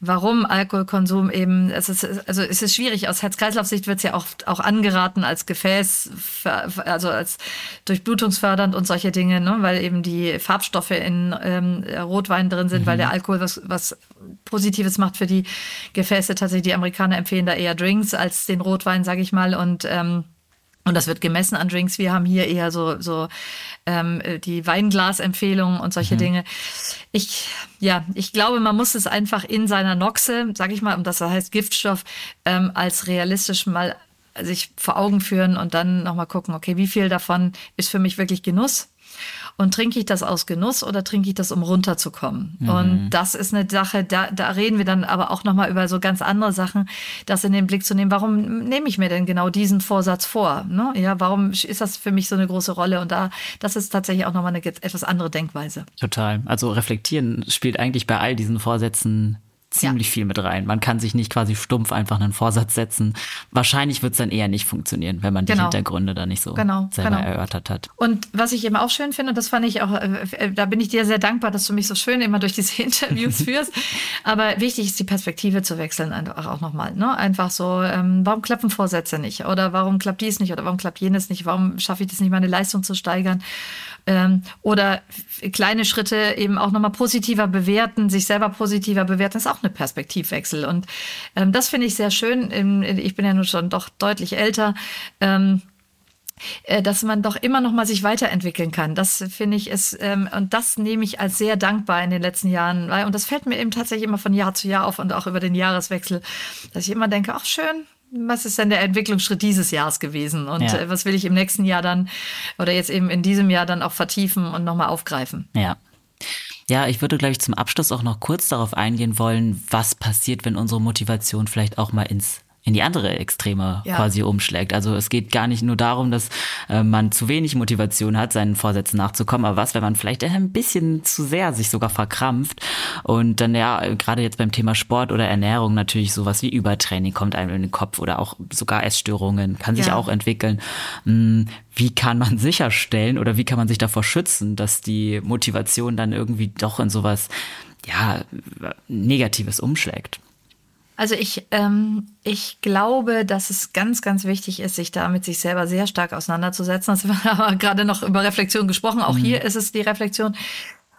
warum Alkoholkonsum eben, es ist, also es ist schwierig. Aus Herz-Kreislauf-Sicht wird es ja auch, auch angeraten als Gefäß, also als durchblutungsfördernd und solche Dinge, ne? weil eben die Farbstoffe in ähm, Rotwein drin sind, mhm. weil der Alkohol was, was Positives macht für die Gefäße. Tatsächlich, die Amerikaner empfehlen da eher Drinks als den Rotwein, sage ich mal. Und ähm, und das wird gemessen an Drinks. Wir haben hier eher so, so ähm, die Weinglasempfehlungen und solche mhm. Dinge. Ich, ja, ich glaube, man muss es einfach in seiner Noxe, sage ich mal, und das heißt Giftstoff, ähm, als realistisch mal sich vor Augen führen und dann nochmal gucken, okay, wie viel davon ist für mich wirklich Genuss? Und trinke ich das aus Genuss oder trinke ich das, um runterzukommen? Mhm. Und das ist eine Sache, da, da reden wir dann aber auch nochmal über so ganz andere Sachen, das in den Blick zu nehmen. Warum nehme ich mir denn genau diesen Vorsatz vor? Ne? Ja, warum ist das für mich so eine große Rolle? Und da, das ist tatsächlich auch nochmal eine etwas andere Denkweise. Total. Also reflektieren spielt eigentlich bei all diesen Vorsätzen ziemlich ja. viel mit rein. Man kann sich nicht quasi stumpf einfach einen Vorsatz setzen. Wahrscheinlich wird es dann eher nicht funktionieren, wenn man die genau. Hintergründe da nicht so genau. selber genau. erörtert hat. Und was ich eben auch schön finde, das fand ich auch, äh, äh, da bin ich dir sehr dankbar, dass du mich so schön immer durch diese (laughs) Interviews (laughs) führst. Aber wichtig ist, die Perspektive zu wechseln, einfach auch nochmal. Ne? Einfach so, ähm, warum klappen Vorsätze nicht? Oder warum klappt dies nicht? Oder warum klappt jenes nicht? Warum schaffe ich das nicht, meine Leistung zu steigern? Ähm, oder kleine Schritte eben auch nochmal positiver bewerten, sich selber positiver bewerten, ist auch eine Perspektivwechsel. Und ähm, das finde ich sehr schön. Ich bin ja nun schon doch deutlich älter. Ähm, äh, dass man doch immer noch mal sich weiterentwickeln kann. Das finde ich ist ähm, und das nehme ich als sehr dankbar in den letzten Jahren. Und das fällt mir eben tatsächlich immer von Jahr zu Jahr auf und auch über den Jahreswechsel, dass ich immer denke, ach schön, was ist denn der Entwicklungsschritt dieses Jahres gewesen und ja. Äh, was will ich im nächsten Jahr dann oder jetzt eben in diesem Jahr dann auch vertiefen und nochmal aufgreifen. Ja. Ja, ich würde, glaube ich, zum Abschluss auch noch kurz darauf eingehen wollen, was passiert, wenn unsere Motivation vielleicht auch mal ins in die andere Extreme ja. quasi umschlägt. Also es geht gar nicht nur darum, dass äh, man zu wenig Motivation hat, seinen Vorsätzen nachzukommen, aber was, wenn man vielleicht ein bisschen zu sehr sich sogar verkrampft und dann ja, gerade jetzt beim Thema Sport oder Ernährung natürlich sowas wie Übertraining kommt einem in den Kopf oder auch sogar Essstörungen kann sich ja. auch entwickeln. Hm, wie kann man (laughs) sicherstellen oder wie kann man sich davor schützen, dass die Motivation dann irgendwie doch in sowas ja, Negatives umschlägt? Also ich, ähm, ich glaube, dass es ganz, ganz wichtig ist, sich da mit sich selber sehr stark auseinanderzusetzen. Das haben wir (laughs) gerade noch über Reflexion gesprochen. Auch mhm. hier ist es die Reflexion.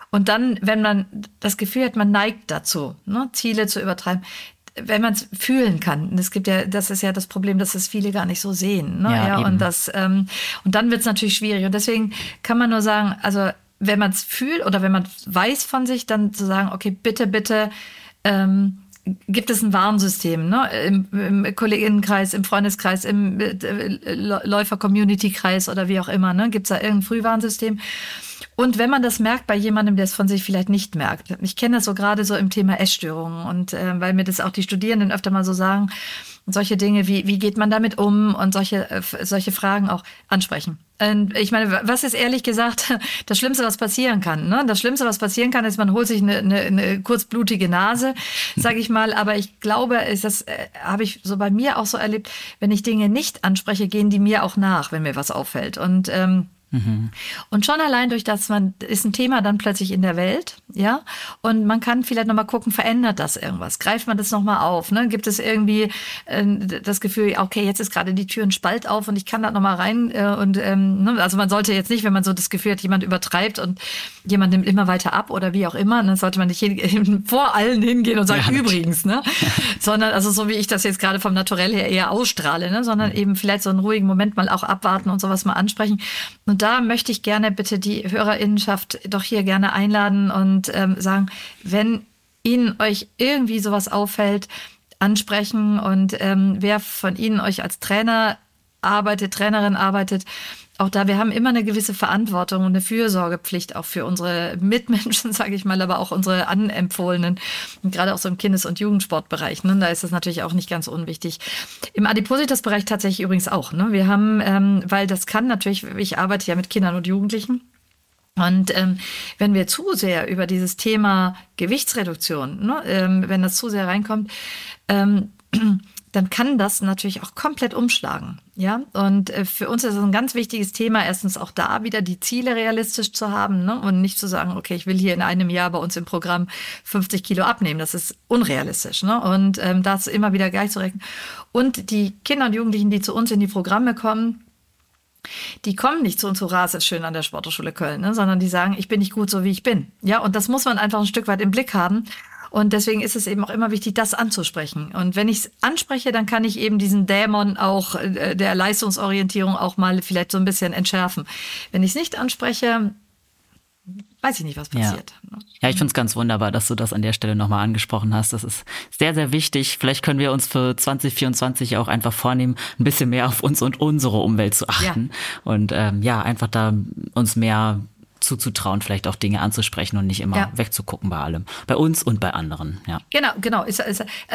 Und dann, wenn man das Gefühl hat, man neigt dazu, ne, Ziele zu übertreiben, wenn man es fühlen kann. Es gibt ja, das ist ja das Problem, dass es viele gar nicht so sehen. Ne? Ja, ja und das ähm, und dann wird es natürlich schwierig. Und deswegen kann man nur sagen, also wenn man es fühlt oder wenn man weiß von sich, dann zu sagen, okay, bitte, bitte. Ähm, gibt es ein Warnsystem, ne? Im, im Kolleginnenkreis, im Freundeskreis, im äh, Läufer-Community-Kreis oder wie auch immer, ne? Gibt es da irgendein Frühwarnsystem? Und wenn man das merkt bei jemandem, der es von sich vielleicht nicht merkt. Ich kenne das so gerade so im Thema Essstörungen und äh, weil mir das auch die Studierenden öfter mal so sagen, solche Dinge wie, wie geht man damit um und solche, äh, solche Fragen auch ansprechen. Und ich meine, was ist ehrlich gesagt (laughs) das Schlimmste, was passieren kann? Ne? Das Schlimmste, was passieren kann, ist, man holt sich eine, eine, eine kurzblutige Nase, sage ich mal. Aber ich glaube, ist das äh, habe ich so bei mir auch so erlebt, wenn ich Dinge nicht anspreche, gehen die mir auch nach, wenn mir was auffällt. Und ähm. Und schon allein durch das, man ist ein Thema dann plötzlich in der Welt, ja, und man kann vielleicht nochmal gucken, verändert das irgendwas? Greift man das nochmal auf? Ne? Gibt es irgendwie äh, das Gefühl, okay, jetzt ist gerade die Tür ein Spalt auf und ich kann da nochmal rein äh, und ähm, ne? also man sollte jetzt nicht, wenn man so das Gefühl hat, jemand übertreibt und jemand nimmt immer weiter ab oder wie auch immer, dann sollte man nicht hin, (laughs) vor allen hingehen und sagen, ja, übrigens, ne? (laughs) sondern also so wie ich das jetzt gerade vom Naturell her eher ausstrahle, ne? sondern mhm. eben vielleicht so einen ruhigen Moment mal auch abwarten und sowas mal ansprechen und da möchte ich gerne bitte die Hörerinnenschaft doch hier gerne einladen und ähm, sagen, wenn Ihnen euch irgendwie sowas auffällt, ansprechen und ähm, wer von Ihnen euch als Trainer arbeitet, Trainerin arbeitet, auch da, wir haben immer eine gewisse Verantwortung und eine Fürsorgepflicht auch für unsere Mitmenschen, (laughs) sage ich mal, aber auch unsere Anempfohlenen. Gerade auch so im Kindes- und Jugendsportbereich. Ne, da ist das natürlich auch nicht ganz unwichtig. Im Adipositas-Bereich tatsächlich übrigens auch. Ne? Wir haben, ähm, weil das kann natürlich, ich arbeite ja mit Kindern und Jugendlichen. Und ähm, wenn wir zu sehr über dieses Thema Gewichtsreduktion, ne, ähm, wenn das zu sehr reinkommt, ähm, (clears throat) dann kann das natürlich auch komplett umschlagen. Ja, und äh, für uns ist es ein ganz wichtiges Thema, erstens auch da wieder die Ziele realistisch zu haben ne? und nicht zu sagen, okay, ich will hier in einem Jahr bei uns im Programm 50 Kilo abnehmen. Das ist unrealistisch. Ne? Und ähm, das immer wieder gleich zu rechnen. Und die Kinder und Jugendlichen, die zu uns in die Programme kommen, die kommen nicht zu uns, hurra, es ist schön an der Sporthochschule Köln, ne? sondern die sagen, ich bin nicht gut so, wie ich bin. Ja, und das muss man einfach ein Stück weit im Blick haben. Und deswegen ist es eben auch immer wichtig, das anzusprechen. Und wenn ich es anspreche, dann kann ich eben diesen Dämon auch äh, der Leistungsorientierung auch mal vielleicht so ein bisschen entschärfen. Wenn ich es nicht anspreche, weiß ich nicht, was passiert. Ja, ne? ja ich finde es ganz wunderbar, dass du das an der Stelle nochmal angesprochen hast. Das ist sehr, sehr wichtig. Vielleicht können wir uns für 2024 auch einfach vornehmen, ein bisschen mehr auf uns und unsere Umwelt zu achten. Ja. Und ähm, ja, einfach da uns mehr zuzutrauen, vielleicht auch Dinge anzusprechen und nicht immer ja. wegzugucken bei allem. Bei uns und bei anderen, ja. Genau, genau. Ist,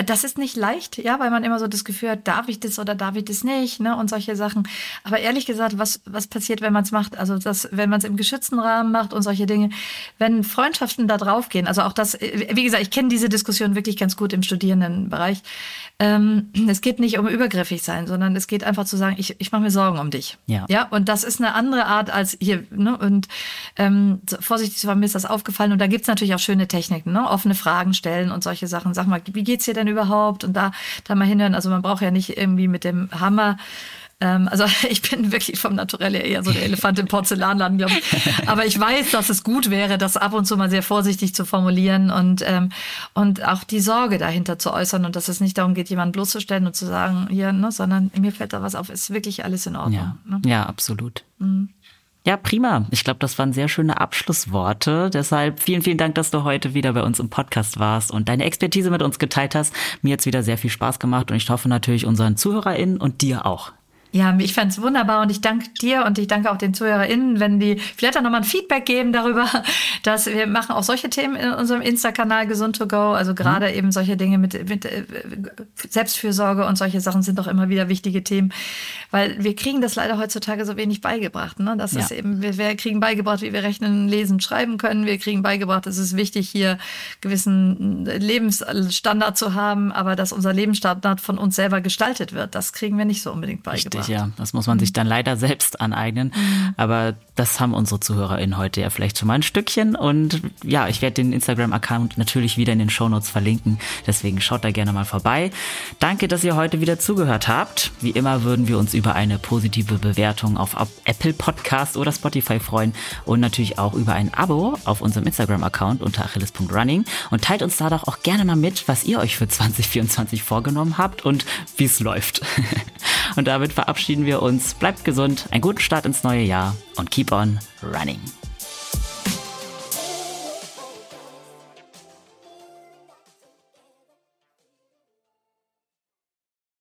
das ist nicht leicht, ja, weil man immer so das Gefühl hat, darf ich das oder darf ich das nicht, ne, und solche Sachen. Aber ehrlich gesagt, was, was passiert, wenn man es macht? Also, das, wenn man es im geschützten Rahmen macht und solche Dinge, wenn Freundschaften da drauf gehen, also auch das, wie gesagt, ich kenne diese Diskussion wirklich ganz gut im Studierendenbereich. Ähm, es geht nicht um übergriffig sein, sondern es geht einfach zu sagen, ich, ich mache mir Sorgen um dich. Ja. ja. Und das ist eine andere Art als hier, ne, und ähm, vorsichtig zu war, mir ist das aufgefallen. Und da gibt's natürlich auch schöne Techniken, ne? offene Fragen stellen und solche Sachen. Sag mal, wie geht's dir denn überhaupt? Und da, da mal hinhören. Also man braucht ja nicht irgendwie mit dem Hammer ähm, also (laughs) ich bin wirklich vom Naturell eher so der Elefant im Porzellanladen, glaube ich. Aber ich weiß, dass es gut wäre, das ab und zu mal sehr vorsichtig zu formulieren und, ähm, und auch die Sorge dahinter zu äußern und dass es nicht darum geht, jemanden bloßzustellen und zu sagen, hier, ne, sondern mir fällt da was auf, ist wirklich alles in Ordnung. Ja, ne? ja absolut. Mhm. Ja, prima. Ich glaube, das waren sehr schöne Abschlussworte. Deshalb vielen, vielen Dank, dass du heute wieder bei uns im Podcast warst und deine Expertise mit uns geteilt hast. Mir jetzt wieder sehr viel Spaß gemacht und ich hoffe natürlich unseren ZuhörerInnen und dir auch. Ja, ich fand es wunderbar und ich danke dir und ich danke auch den ZuhörerInnen, wenn die vielleicht auch nochmal ein Feedback geben darüber, (laughs) dass wir machen auch solche Themen in unserem Insta-Kanal Gesund to Go. Also gerade mhm. eben solche Dinge mit, mit äh, Selbstfürsorge und solche Sachen sind doch immer wieder wichtige Themen, weil wir kriegen das leider heutzutage so wenig beigebracht. Ne? Das ja. ist eben, wir, wir kriegen beigebracht, wie wir rechnen, lesen, schreiben können. Wir kriegen beigebracht, es ist wichtig, hier gewissen Lebensstandard zu haben, aber dass unser Lebensstandard von uns selber gestaltet wird, das kriegen wir nicht so unbedingt beigebracht. Richtig, ja. Das muss man sich dann leider selbst aneignen. Mhm. Aber das haben unsere ZuhörerInnen heute ja vielleicht schon mal ein Stückchen. Und ja, ich werde den Instagram-Account natürlich wieder in den Shownotes verlinken. Deswegen schaut da gerne mal vorbei. Danke, dass ihr heute wieder zugehört habt. Wie immer würden wir uns über eine positive Bewertung auf Apple Podcast oder Spotify freuen und natürlich auch über ein Abo auf unserem Instagram-Account unter achilles.running und teilt uns da doch auch gerne mal mit, was ihr euch für (laughs) 2024 vorgenommen habt und wie es läuft. (laughs) und damit verabschieden wir uns. Bleibt gesund, einen guten Start ins neue Jahr und keep on running.